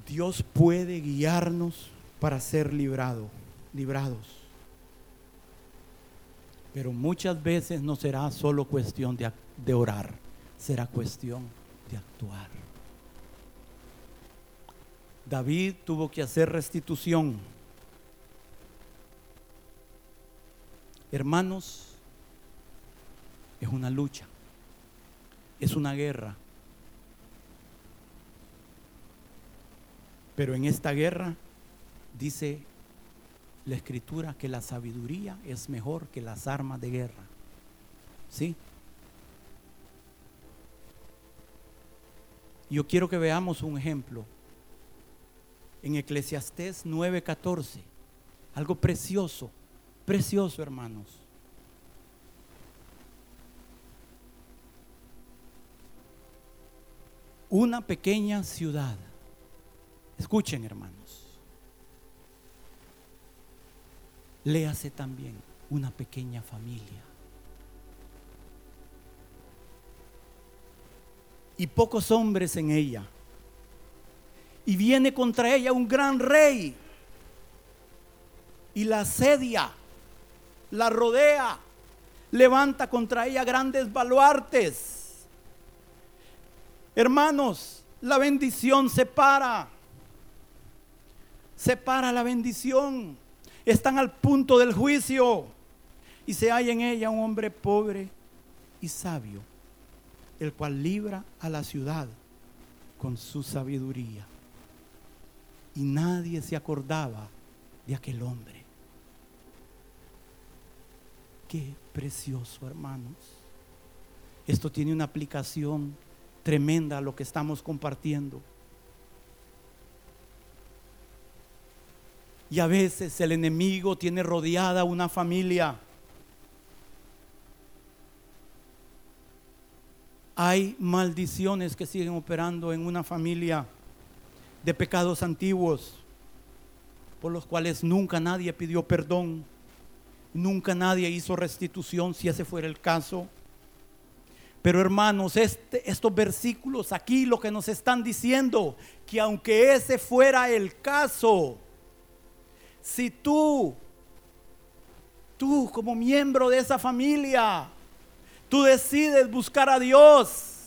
Dios puede guiarnos para ser librado, librados. Pero muchas veces no será solo cuestión de orar, será cuestión de actuar. David tuvo que hacer restitución. Hermanos, es una lucha, es una guerra. Pero en esta guerra dice la escritura que la sabiduría es mejor que las armas de guerra. ¿Sí? Yo quiero que veamos un ejemplo. En Eclesiastés 9:14. Algo precioso, precioso hermanos. Una pequeña ciudad Escuchen, hermanos. Léase también una pequeña familia. Y pocos hombres en ella. Y viene contra ella un gran rey. Y la asedia, la rodea, levanta contra ella grandes baluartes. Hermanos, la bendición se para separa la bendición. Están al punto del juicio y se halla en ella un hombre pobre y sabio, el cual libra a la ciudad con su sabiduría. Y nadie se acordaba de aquel hombre. Qué precioso, hermanos. Esto tiene una aplicación tremenda a lo que estamos compartiendo. Y a veces el enemigo tiene rodeada una familia. Hay maldiciones que siguen operando en una familia de pecados antiguos por los cuales nunca nadie pidió perdón, nunca nadie hizo restitución si ese fuera el caso. Pero hermanos, este, estos versículos aquí lo que nos están diciendo, que aunque ese fuera el caso, si tú, tú como miembro de esa familia, tú decides buscar a Dios,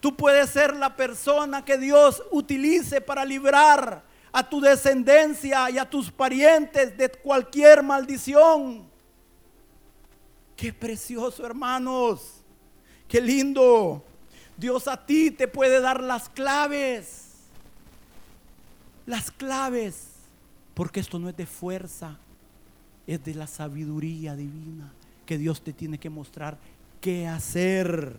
tú puedes ser la persona que Dios utilice para librar a tu descendencia y a tus parientes de cualquier maldición. Qué precioso, hermanos. Qué lindo. Dios a ti te puede dar las claves. Las claves porque esto no es de fuerza, es de la sabiduría divina que Dios te tiene que mostrar qué hacer.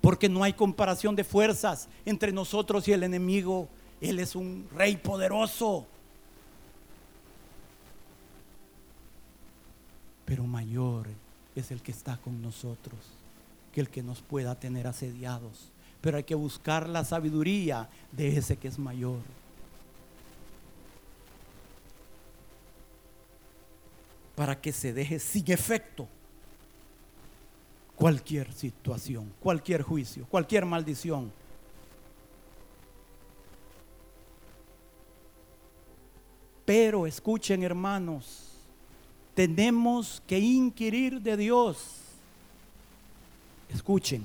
Porque no hay comparación de fuerzas entre nosotros y el enemigo. Él es un rey poderoso. Pero mayor es el que está con nosotros que el que nos pueda tener asediados. Pero hay que buscar la sabiduría de ese que es mayor. para que se deje sin efecto cualquier situación, cualquier juicio, cualquier maldición. Pero escuchen hermanos, tenemos que inquirir de Dios. Escuchen,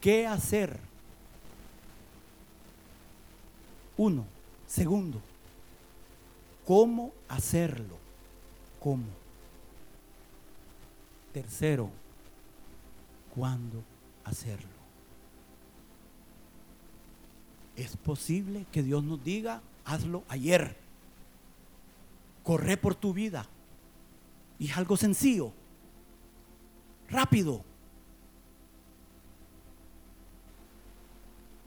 ¿qué hacer? Uno. Segundo, ¿cómo hacerlo? cómo. Tercero, cuándo hacerlo. Es posible que Dios nos diga, hazlo ayer. Corre por tu vida. Y es algo sencillo, rápido.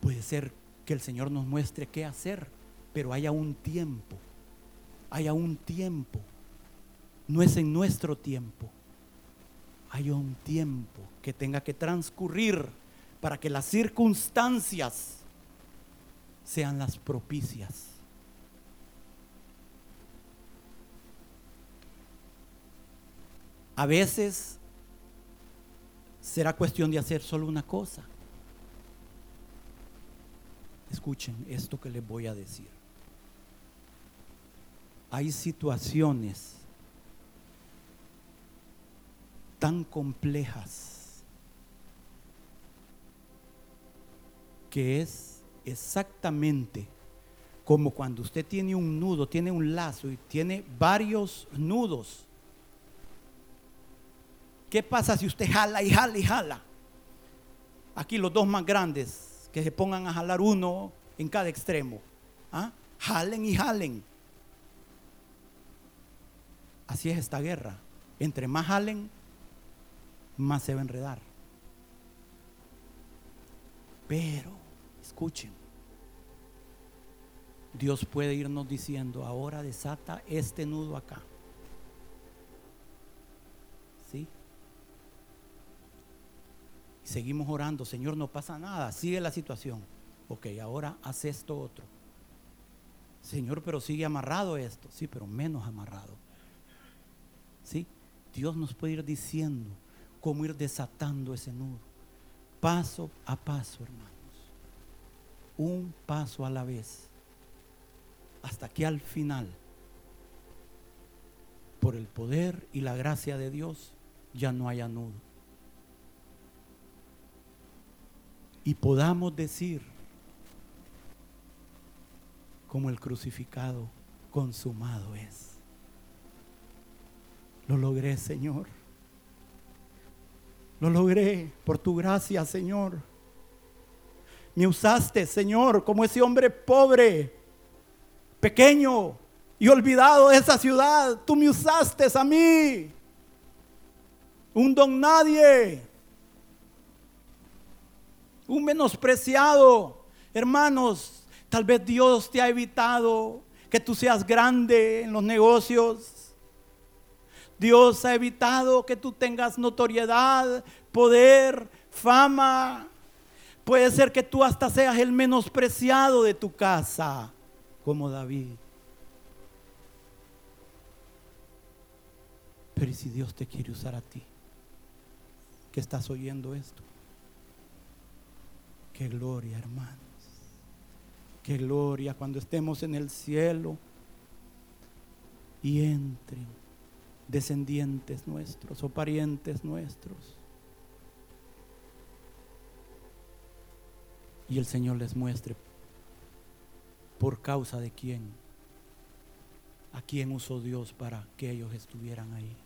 Puede ser que el Señor nos muestre qué hacer, pero haya un tiempo, haya un tiempo no es en nuestro tiempo. Hay un tiempo que tenga que transcurrir para que las circunstancias sean las propicias. A veces será cuestión de hacer solo una cosa. Escuchen esto que les voy a decir. Hay situaciones tan complejas que es exactamente como cuando usted tiene un nudo, tiene un lazo y tiene varios nudos. ¿Qué pasa si usted jala y jala y jala? Aquí los dos más grandes, que se pongan a jalar uno en cada extremo. ¿Ah? Jalen y jalen. Así es esta guerra. Entre más jalen, más se va a enredar. Pero, escuchen, Dios puede irnos diciendo, ahora desata este nudo acá. ¿Sí? Seguimos orando, Señor, no pasa nada, sigue la situación. Ok, ahora haz esto otro. Señor, pero sigue amarrado esto. Sí, pero menos amarrado. ¿Sí? Dios nos puede ir diciendo, cómo ir desatando ese nudo. Paso a paso, hermanos. Un paso a la vez. Hasta que al final, por el poder y la gracia de Dios, ya no haya nudo. Y podamos decir, como el crucificado, consumado es. Lo logré, Señor. Lo logré por tu gracia, Señor. Me usaste, Señor, como ese hombre pobre, pequeño y olvidado de esa ciudad. Tú me usaste a mí. Un don nadie. Un menospreciado. Hermanos, tal vez Dios te ha evitado que tú seas grande en los negocios. Dios ha evitado que tú tengas notoriedad, poder, fama. Puede ser que tú hasta seas el menospreciado de tu casa, como David. Pero ¿y si Dios te quiere usar a ti? Que estás oyendo esto. Qué gloria, hermanos. Qué gloria cuando estemos en el cielo y entren descendientes nuestros o parientes nuestros. Y el Señor les muestre por causa de quién, a quién usó Dios para que ellos estuvieran ahí.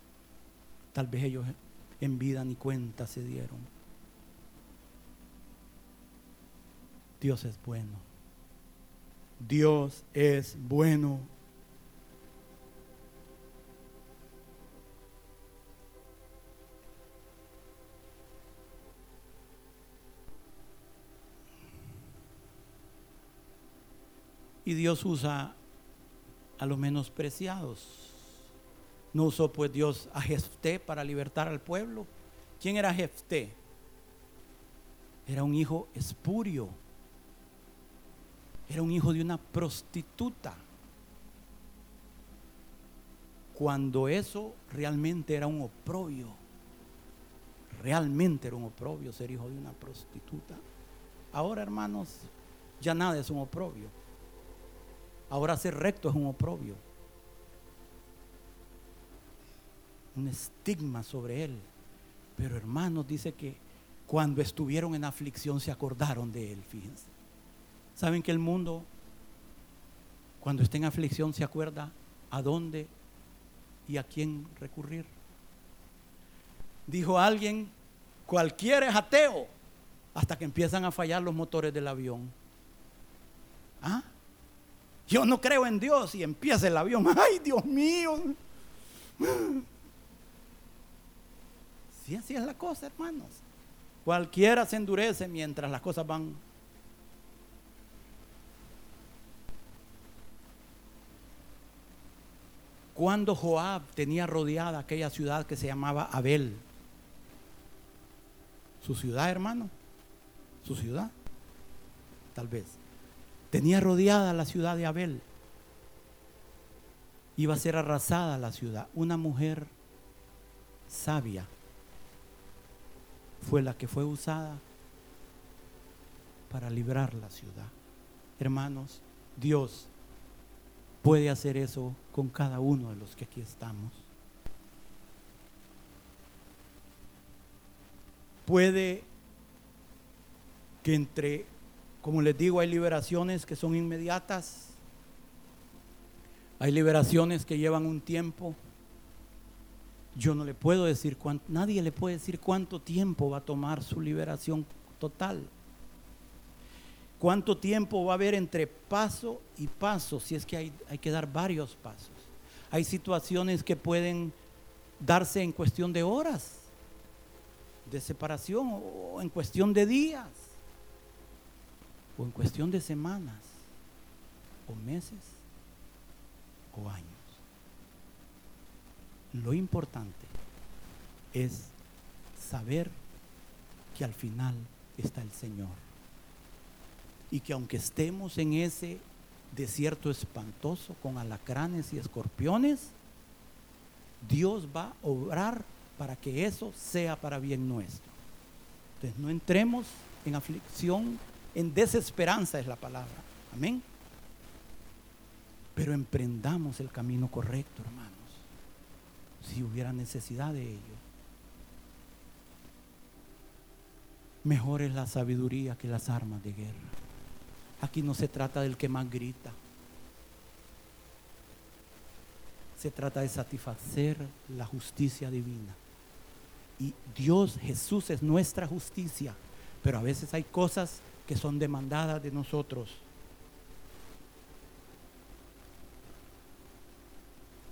Tal vez ellos en vida ni cuenta se dieron. Dios es bueno. Dios es bueno. Y Dios usa a los menospreciados. No usó pues Dios a Jefté para libertar al pueblo. ¿Quién era Jefté? Era un hijo espurio. Era un hijo de una prostituta. Cuando eso realmente era un oprobio. Realmente era un oprobio ser hijo de una prostituta. Ahora, hermanos, ya nada es un oprobio. Ahora ser recto es un oprobio. Un estigma sobre él. Pero hermanos, dice que cuando estuvieron en aflicción se acordaron de él, fíjense. ¿Saben que el mundo, cuando está en aflicción, se acuerda a dónde y a quién recurrir? Dijo alguien, cualquiera es ateo, hasta que empiezan a fallar los motores del avión. ¿Ah? yo no creo en Dios y empieza el avión, ay Dios mío. Sí, así es la cosa, hermanos. Cualquiera se endurece mientras las cosas van. Cuando Joab tenía rodeada aquella ciudad que se llamaba Abel, su ciudad, hermano, su ciudad, tal vez. Tenía rodeada la ciudad de Abel. Iba a ser arrasada la ciudad. Una mujer sabia fue la que fue usada para librar la ciudad. Hermanos, Dios puede hacer eso con cada uno de los que aquí estamos. Puede que entre como les digo, hay liberaciones que son inmediatas. Hay liberaciones que llevan un tiempo. Yo no le puedo decir cuánto, nadie le puede decir cuánto tiempo va a tomar su liberación total. Cuánto tiempo va a haber entre paso y paso, si es que hay, hay que dar varios pasos. Hay situaciones que pueden darse en cuestión de horas de separación o en cuestión de días o en cuestión de semanas, o meses, o años. Lo importante es saber que al final está el Señor. Y que aunque estemos en ese desierto espantoso con alacranes y escorpiones, Dios va a obrar para que eso sea para bien nuestro. Entonces no entremos en aflicción en desesperanza es la palabra. Amén. Pero emprendamos el camino correcto, hermanos. Si hubiera necesidad de ello. Mejor es la sabiduría que las armas de guerra. Aquí no se trata del que más grita. Se trata de satisfacer la justicia divina. Y Dios, Jesús es nuestra justicia, pero a veces hay cosas que son demandadas de nosotros.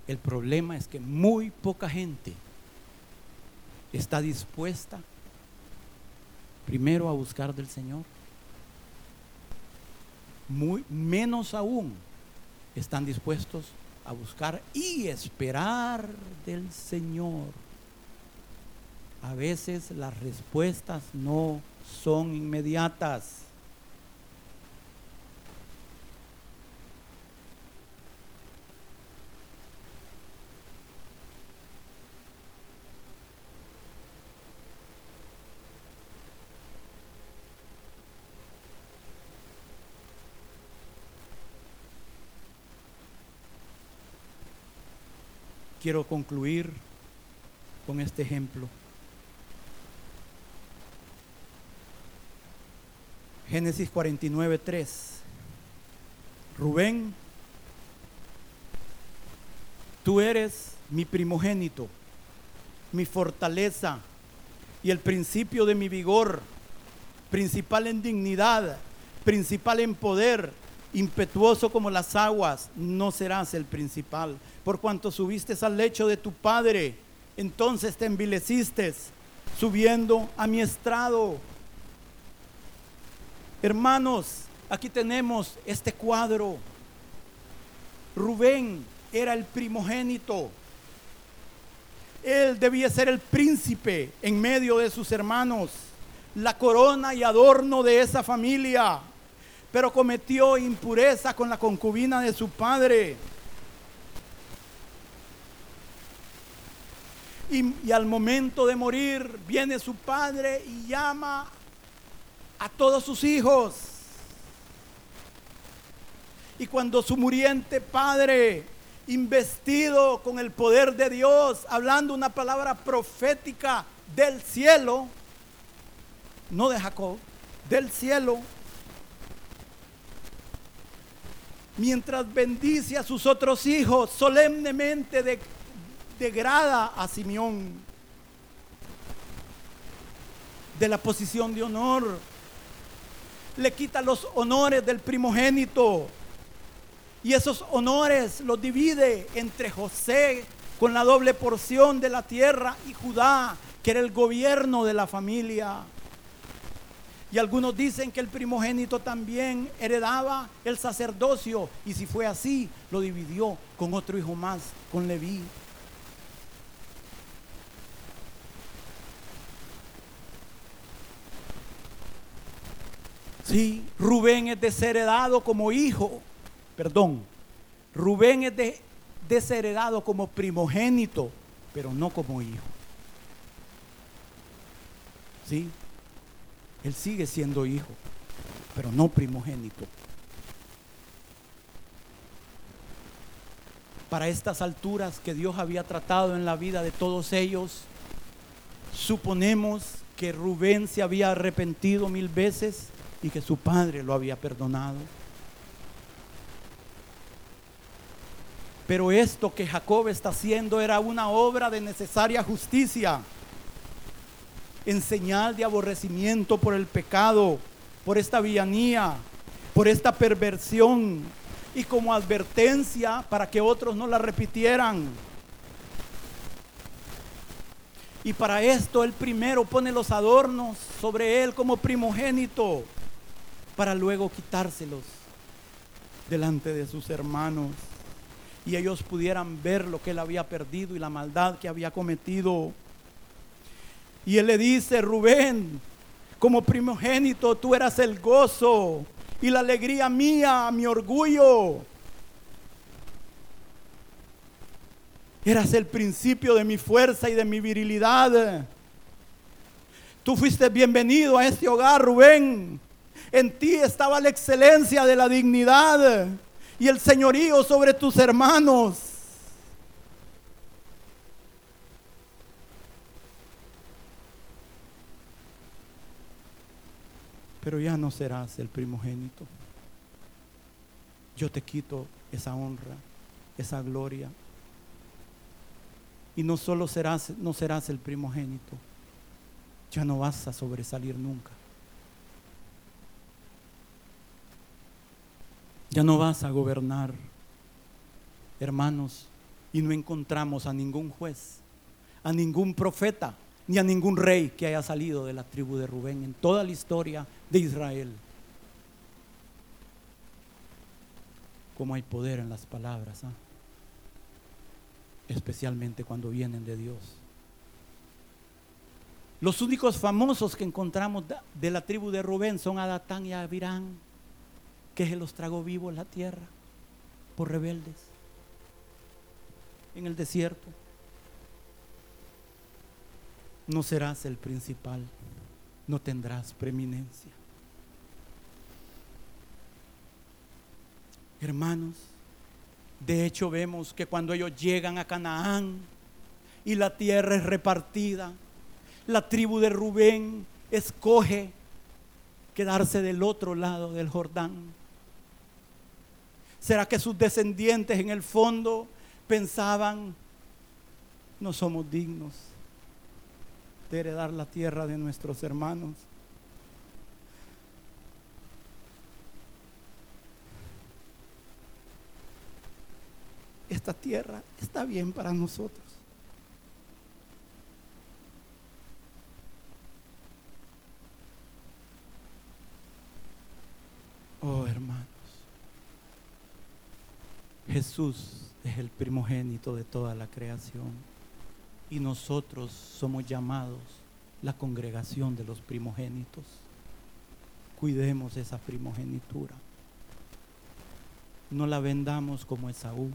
El problema es que muy poca gente está dispuesta primero a buscar del Señor. Muy menos aún están dispuestos a buscar y esperar del Señor. A veces las respuestas no son inmediatas. Quiero concluir con este ejemplo. Génesis 49, 3. Rubén, tú eres mi primogénito, mi fortaleza y el principio de mi vigor, principal en dignidad, principal en poder, impetuoso como las aguas, no serás el principal. Por cuanto subiste al lecho de tu padre, entonces te envileciste, subiendo a mi estrado. Hermanos, aquí tenemos este cuadro. Rubén era el primogénito. Él debía ser el príncipe en medio de sus hermanos, la corona y adorno de esa familia pero cometió impureza con la concubina de su padre. Y, al momento de morir viene su padre y llama a todos sus hijos. Y cuando su muriente padre, investido con el poder de Dios, hablando una palabra profética del cielo, no de Jacob, del cielo, mientras bendice a sus otros hijos, solemnemente degrada a Simeón de la posición de honor. Le quita los honores del primogénito. Y esos honores los divide entre José con la doble porción de la tierra y Judá, que era el gobierno de la familia. Y algunos dicen que el primogénito también heredaba el sacerdocio. Y si fue así, lo dividió con otro hijo más, con Leví. Sí, Rubén es desheredado como hijo. Perdón, Rubén es de, desheredado como primogénito, pero no como hijo. ¿Sí? Él sigue siendo hijo, pero no primogénito. Para estas alturas que Dios había tratado en la vida de todos ellos, suponemos que Rubén se había arrepentido mil veces y que su padre lo había perdonado. Pero esto que Jacob está haciendo era una obra de necesaria justicia en señal de aborrecimiento por el pecado, por esta villanía, por esta perversión y como advertencia para que otros no la repitieran. Y para esto él primero pone los adornos sobre él como primogénito, para luego quitárselos delante de sus hermanos y ellos pudieran ver lo que él había perdido y la maldad que había cometido. Y él le dice, Rubén, como primogénito tú eras el gozo y la alegría mía, mi orgullo. Eras el principio de mi fuerza y de mi virilidad. Tú fuiste bienvenido a este hogar, Rubén. En ti estaba la excelencia de la dignidad y el señorío sobre tus hermanos. Pero ya no serás el primogénito. Yo te quito esa honra, esa gloria, Y no solo serás, no serás el primogénito, ya no vas a sobresalir nunca. Ya no vas a gobernar, hermanos, y no encontramos a ningún juez, a ningún profeta, ni a ningún rey que haya salido de la tribu de Rubén en toda la historia de Israel. Como hay poder en las palabras, ¿ah? especialmente cuando vienen de Dios. Los únicos famosos que encontramos de la tribu de Rubén son Adatán y Abirán que se los tragó vivos la tierra por rebeldes en el desierto. No serás el principal, no tendrás preeminencia. Hermanos, de hecho vemos que cuando ellos llegan a Canaán y la tierra es repartida, la tribu de Rubén escoge quedarse del otro lado del Jordán ¿Será que sus descendientes en el fondo pensaban, no somos dignos de heredar la tierra de nuestros hermanos? Esta tierra está bien para nosotros. Oh hermano. Jesús es el primogénito de toda la creación y nosotros somos llamados la congregación de los primogénitos. Cuidemos esa primogenitura. No la vendamos como Esaú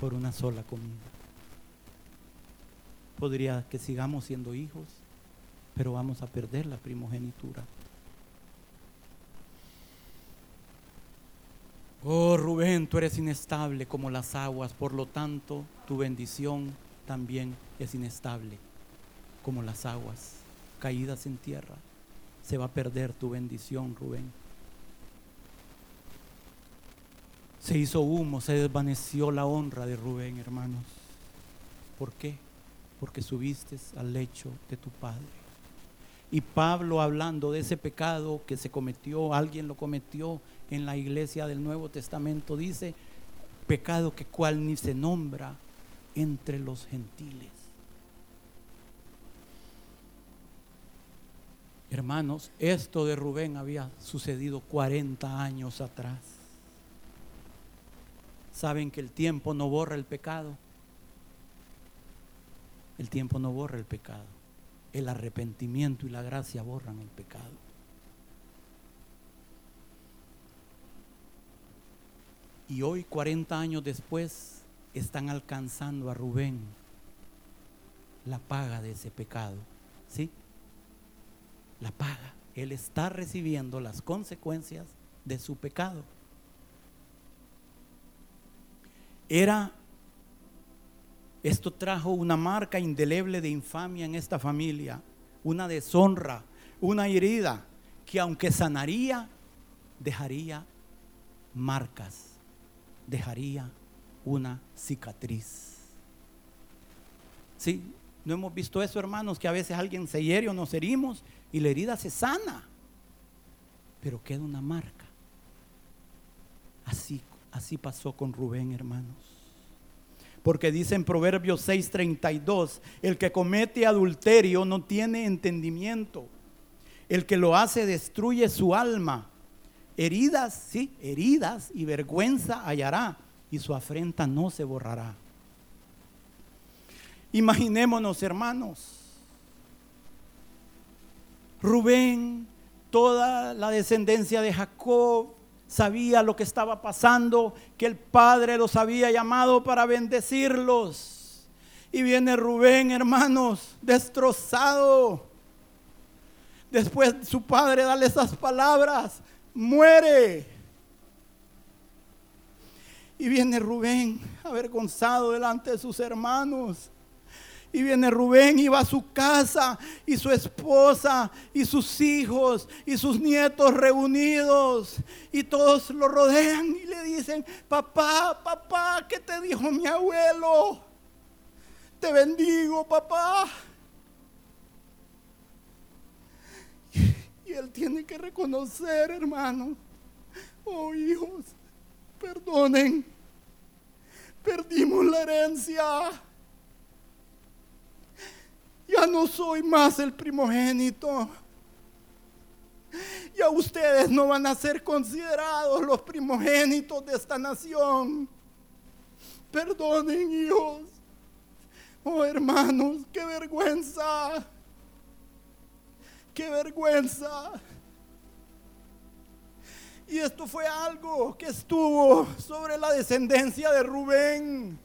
por una sola comida. Podría que sigamos siendo hijos, pero vamos a perder la primogenitura. Oh Rubén, tú eres inestable como las aguas, por lo tanto tu bendición también es inestable como las aguas caídas en tierra. Se va a perder tu bendición, Rubén. Se hizo humo, se desvaneció la honra de Rubén, hermanos. ¿Por qué? Porque subiste al lecho de tu padre. Y Pablo hablando de ese pecado que se cometió, alguien lo cometió en la iglesia del Nuevo Testamento, dice, pecado que cual ni se nombra entre los gentiles. Hermanos, esto de Rubén había sucedido 40 años atrás. ¿Saben que el tiempo no borra el pecado? El tiempo no borra el pecado. El arrepentimiento y la gracia borran el pecado. Y hoy, 40 años después, están alcanzando a Rubén la paga de ese pecado. ¿Sí? La paga. Él está recibiendo las consecuencias de su pecado. Era, esto trajo una marca indeleble de infamia en esta familia, una deshonra, una herida que aunque sanaría, dejaría marcas dejaría una cicatriz. Sí, no hemos visto eso, hermanos, que a veces alguien se hiere o nos herimos y la herida se sana, pero queda una marca. Así, así pasó con Rubén, hermanos. Porque dice en Proverbios 6:32, el que comete adulterio no tiene entendimiento. El que lo hace destruye su alma. Heridas, sí, heridas y vergüenza hallará y su afrenta no se borrará. Imaginémonos, hermanos, Rubén, toda la descendencia de Jacob, sabía lo que estaba pasando, que el Padre los había llamado para bendecirlos. Y viene Rubén, hermanos, destrozado. Después su padre darle esas palabras, muere. Y viene Rubén avergonzado delante de sus hermanos. Y viene Rubén y va a su casa y su esposa y sus hijos y sus nietos reunidos. Y todos lo rodean y le dicen, papá, papá, ¿qué te dijo mi abuelo? te bendigo, papá. Y él tiene que reconocer, hermano, oh hijos, perdonen, perdimos la herencia. Ya no soy más el primogénito. Ya ustedes no van a ser considerados los primogénitos de esta nación. Perdonen, hijos. Oh, hermanos, qué vergüenza. Qué vergüenza. Y esto fue algo que estuvo sobre la descendencia de Rubén.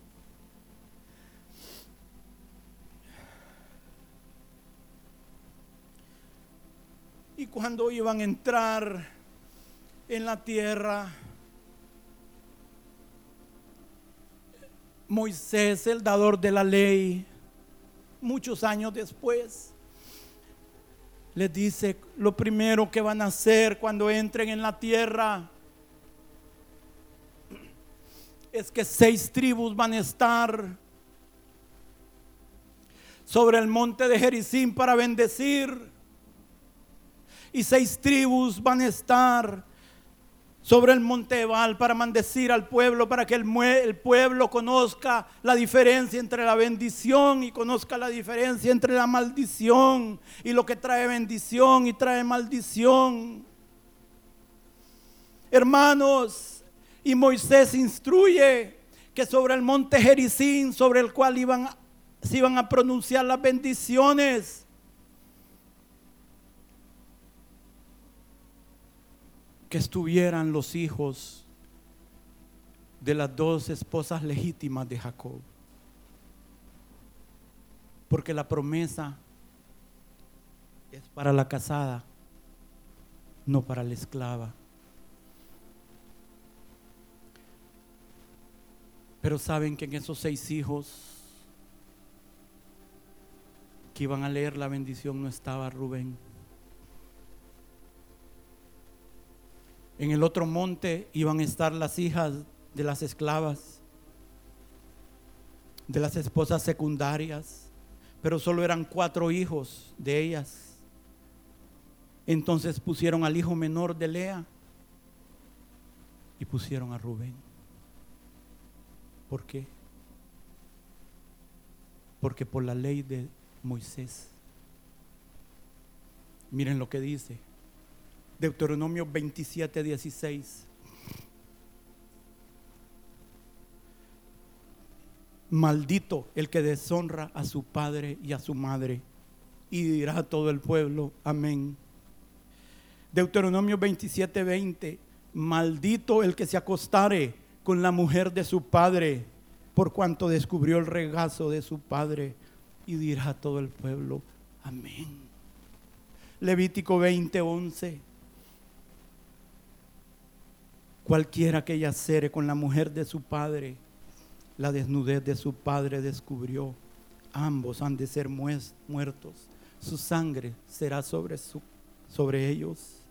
Y cuando iban a entrar en la tierra, Moisés, el dador de la ley, muchos años después, les dice lo primero que van a hacer cuando entren en la tierra es que seis tribus van a estar sobre el monte de Jericín para bendecir y seis tribus van a estar sobre el monte Ebal para maldecir al pueblo, para que el, el, pueblo conozca la diferencia entre la bendición y conozca la diferencia entre la maldición y lo que trae bendición y trae maldición. Hermanos, y Moisés instruye que sobre el monte Jericín, sobre el cual iban, se iban a pronunciar las bendiciones, que estuvieran los hijos de las dos esposas legítimas de Jacob. Porque la promesa es para la casada, no para la esclava. Pero saben que en esos seis hijos que iban a leer la bendición no estaba Rubén. En el otro monte iban a estar las hijas de las esclavas, de las esposas secundarias, pero solo eran cuatro hijos de ellas. Entonces pusieron al hijo menor de Lea y pusieron a Rubén. ¿Por qué? Porque por la ley de Moisés. Miren lo que dice. Deuteronomio 27, 16. Maldito el que deshonra a su padre y a su madre. Y dirá a todo el pueblo, amén. Deuteronomio 27, 20. Maldito el que se acostare con la mujer de su padre, por cuanto descubrió el regazo de su padre. Y dirá a todo el pueblo, amén. Levítico 20, 11 Cualquiera que yacere con la mujer de su padre, la desnudez de su padre descubrió. Ambos han de ser muertos. Su sangre será sobre, sobre ellos.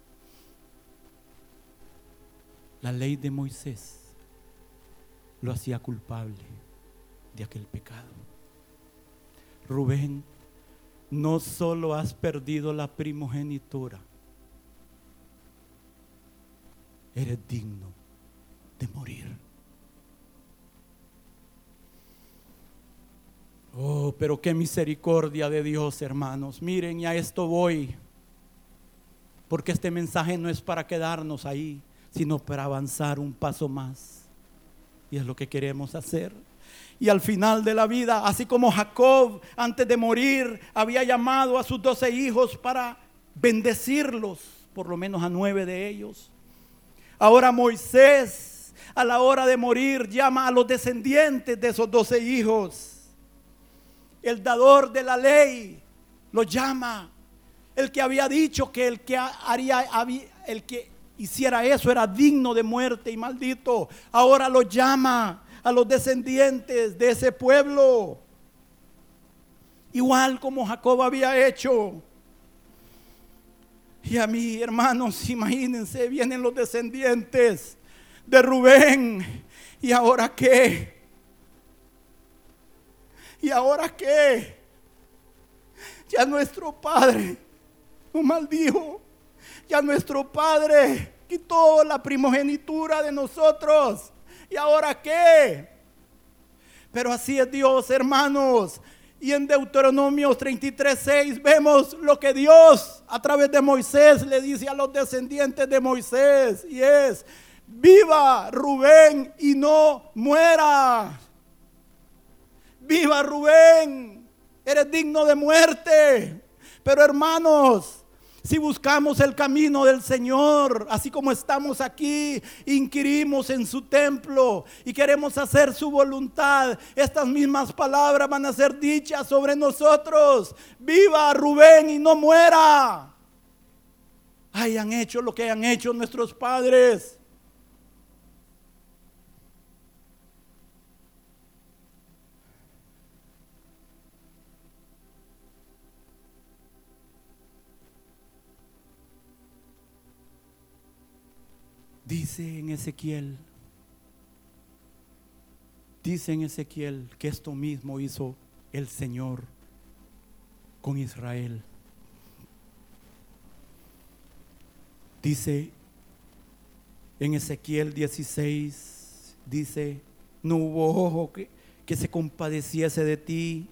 La ley de Moisés lo hacía culpable de aquel pecado. Rubén, no solo has perdido la primogenitura, eres digno de morir. Oh, pero qué misericordia de Dios, hermanos. Miren, y a esto voy. Porque este mensaje no es para quedarnos ahí, sino para avanzar un paso más. Y es lo que queremos hacer. Y al final de la vida, así como Jacob antes de morir había llamado a sus doce hijos para bendecirlos, por lo menos a nueve de ellos. Ahora Moisés, a la hora de morir, llama a los descendientes de esos doce hijos. El dador de la ley los llama. El que había dicho que el que haría, el que hiciera eso era digno de muerte y maldito. Ahora los llama a los descendientes de ese pueblo. Igual como Jacob había hecho. Y a mí, hermanos, imagínense, vienen los descendientes de Rubén. ¿Y ahora qué? ¿Y ahora qué? Ya nuestro Padre nos maldijo. Ya nuestro Padre quitó la primogenitura de nosotros. ¿Y ahora qué? Pero así es Dios, hermanos. Y en Deuteronomio 33, 6 vemos lo que Dios a través de Moisés le dice a los descendientes de Moisés. Y es, viva Rubén y no muera. Viva Rubén, eres digno de muerte. Pero hermanos, si buscamos el camino del Señor, así como estamos aquí, inquirimos en su templo y queremos hacer su voluntad, estas mismas palabras van a ser dichas sobre nosotros. Viva Rubén y no muera. Hayan hecho lo que hayan hecho nuestros padres. Dice en Ezequiel, dice en Ezequiel que esto mismo hizo el Señor con Israel. Dice en Ezequiel 16, dice, no hubo ojo que, que se compadeciese de ti.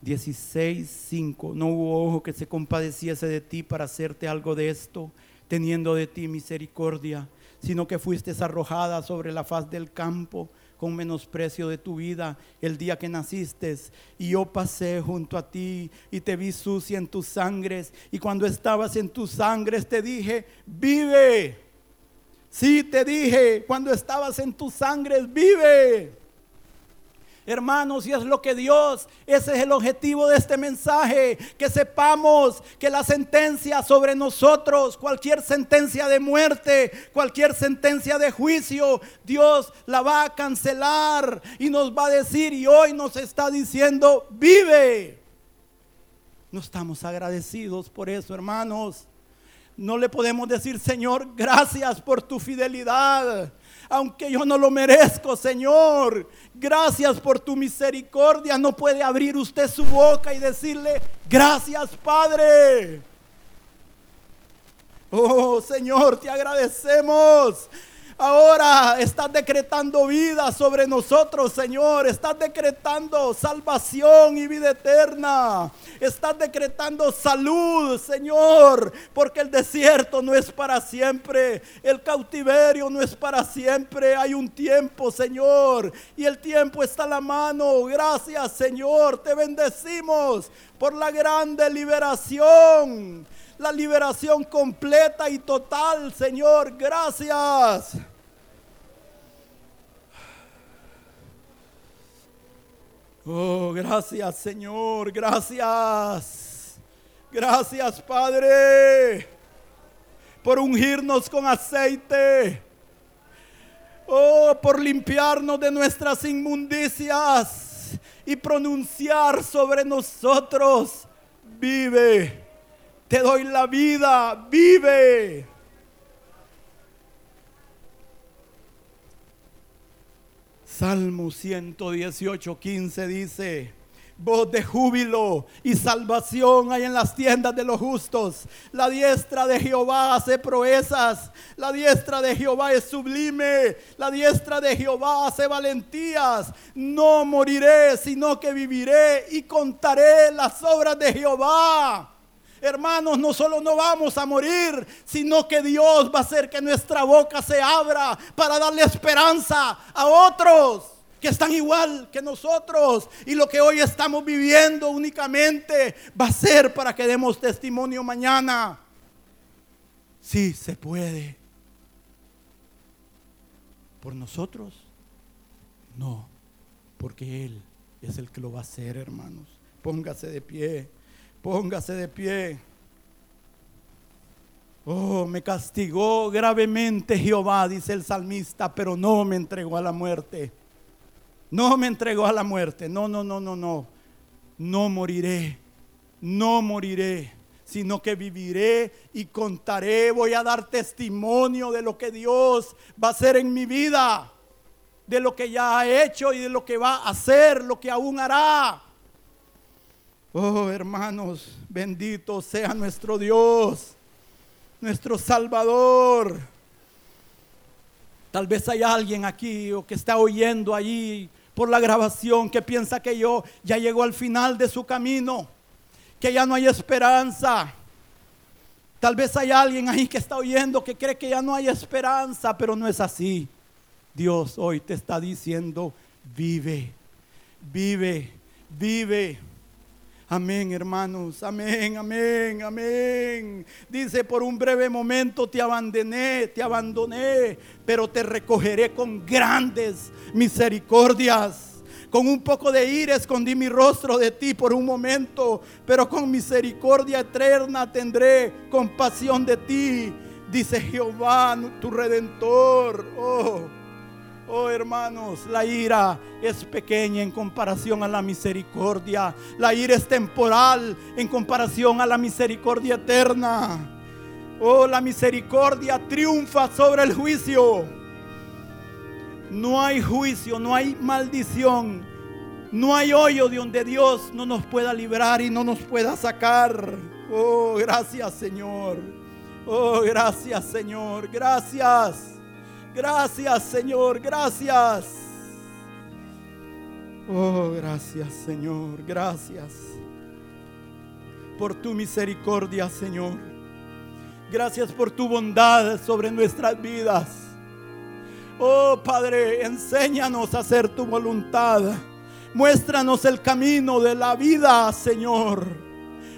16, 5, no hubo ojo que se compadeciese de ti para hacerte algo de esto teniendo de ti misericordia, sino que fuiste arrojada sobre la faz del campo con menosprecio de tu vida el día que naciste. Y yo pasé junto a ti y te vi sucia en tus sangres. Y cuando estabas en tus sangres te dije, vive. Sí, te dije, cuando estabas en tus sangres, vive. Hermanos, y es lo que Dios, ese es el objetivo de este mensaje, que sepamos que la sentencia sobre nosotros, cualquier sentencia de muerte, cualquier sentencia de juicio, Dios la va a cancelar y nos va a decir, y hoy nos está diciendo, vive. No estamos agradecidos por eso, hermanos. No le podemos decir, Señor, gracias por tu fidelidad aunque yo no lo merezco, Señor. Gracias por tu misericordia. No puede abrir usted su boca y decirle, gracias Padre. Oh Señor, te agradecemos. Ahora estás decretando vida sobre nosotros, Señor. Estás decretando salvación y vida eterna. Estás decretando salud, Señor. Porque el desierto no es para siempre. El cautiverio no es para siempre. Hay un tiempo, Señor. Y el tiempo está a la mano. Gracias, Señor. Te bendecimos por la grande liberación la liberación completa y total, Señor. Gracias. Oh, gracias Señor, gracias. Gracias Padre por ungirnos con aceite. Oh, por limpiarnos de nuestras inmundicias y pronunciar sobre nosotros, vive. Te doy la vida, vive. Salmo 118, 15 dice, voz de júbilo y salvación hay en las tiendas de los justos. La diestra de Jehová hace proezas, la diestra de Jehová es sublime, la diestra de Jehová hace valentías. No moriré, sino que viviré y contaré las obras de Jehová. Hermanos, no solo no vamos a morir, sino que Dios va a hacer que nuestra boca se abra para darle esperanza a otros que están igual que nosotros. Y lo que hoy estamos viviendo únicamente va a ser para que demos testimonio mañana. Sí, se puede. ¿Por nosotros? No, porque Él es el que lo va a hacer, hermanos. Póngase de pie. Póngase de pie. Oh, me castigó gravemente Jehová, dice el salmista, pero no me entregó a la muerte. No me entregó a la muerte. No, no, no, no, no. No moriré. No moriré, sino que viviré y contaré. Voy a dar testimonio de lo que Dios va a hacer en mi vida. de lo que ya ha hecho y de lo que va a hacer, lo que aún hará. Oh, hermanos, bendito sea nuestro Dios, nuestro Salvador. Tal vez hay alguien aquí o que está oyendo allí por la grabación que piensa que yo ya llegó al final de su camino, que ya no hay esperanza. Tal vez hay alguien ahí que está oyendo que cree que ya no hay esperanza, pero no es así. Dios hoy te está diciendo, vive, vive, vive. Amén, hermanos. Amén, amén, amén. Dice, por un breve momento te abandoné, te abandoné, pero te recogeré con grandes misericordias. Con un poco de ira escondí mi rostro de ti por un momento, pero con misericordia eterna tendré compasión de ti, dice Jehová, tu redentor. Oh. Oh hermanos, la ira es pequeña en comparación a la misericordia. La ira es temporal en comparación a la misericordia eterna. Oh, la misericordia triunfa sobre el juicio. No hay juicio, no hay maldición. No hay hoyo de donde Dios no nos pueda librar y no nos pueda sacar. Oh, gracias Señor. Oh, gracias Señor. Gracias. Gracias, Señor, gracias. Oh, gracias, Señor, gracias por tu misericordia, Señor. Gracias por tu bondad sobre nuestras vidas. Oh, Padre, enséñanos a hacer tu voluntad. Muéstranos el camino de la vida, Señor.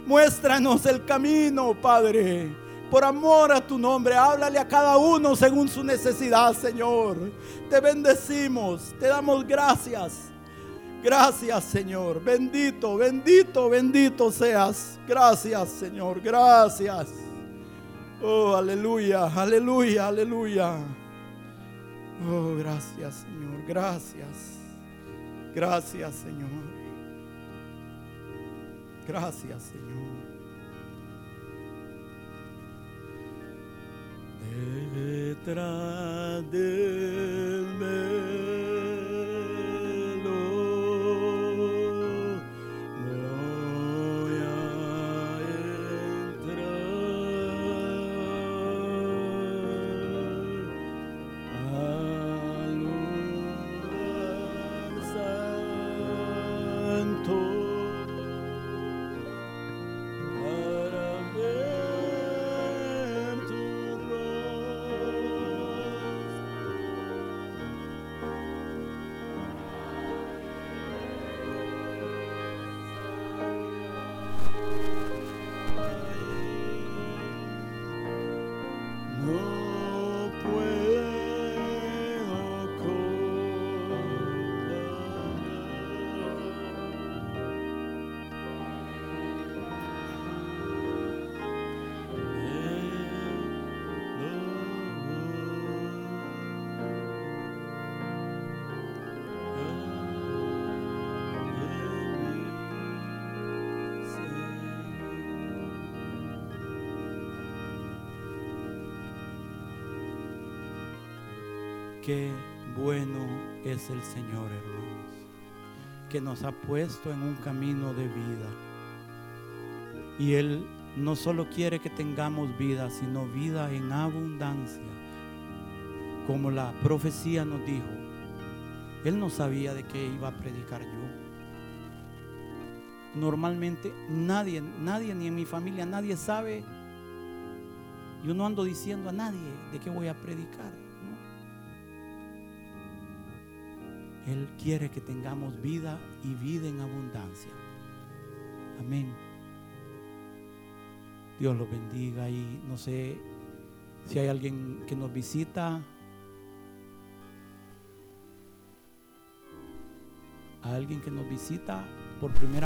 Muéstranos el camino, Padre por amor a tu nombre. Háblale a cada uno según su necesidad, Señor. Te bendecimos, te damos gracias. Gracias, Señor. Bendito, bendito, bendito seas. Gracias, Señor. Gracias. Oh, aleluya, aleluya, aleluya. Oh, gracias, Señor. Gracias. Gracias, Señor. Gracias, Señor. Detrás del Qué bueno es el Señor, hermanos, que nos ha puesto en un camino de vida. Y Él no solo quiere que tengamos vida, sino vida en abundancia. Como la profecía nos dijo, Él no sabía de qué iba a predicar yo. Normalmente nadie, nadie ni en mi familia, nadie sabe. Yo no ando diciendo a nadie de qué voy a predicar. Él quiere que tengamos vida y vida en abundancia. Amén. Dios los bendiga y no sé si hay alguien que nos visita. Alguien que nos visita por primera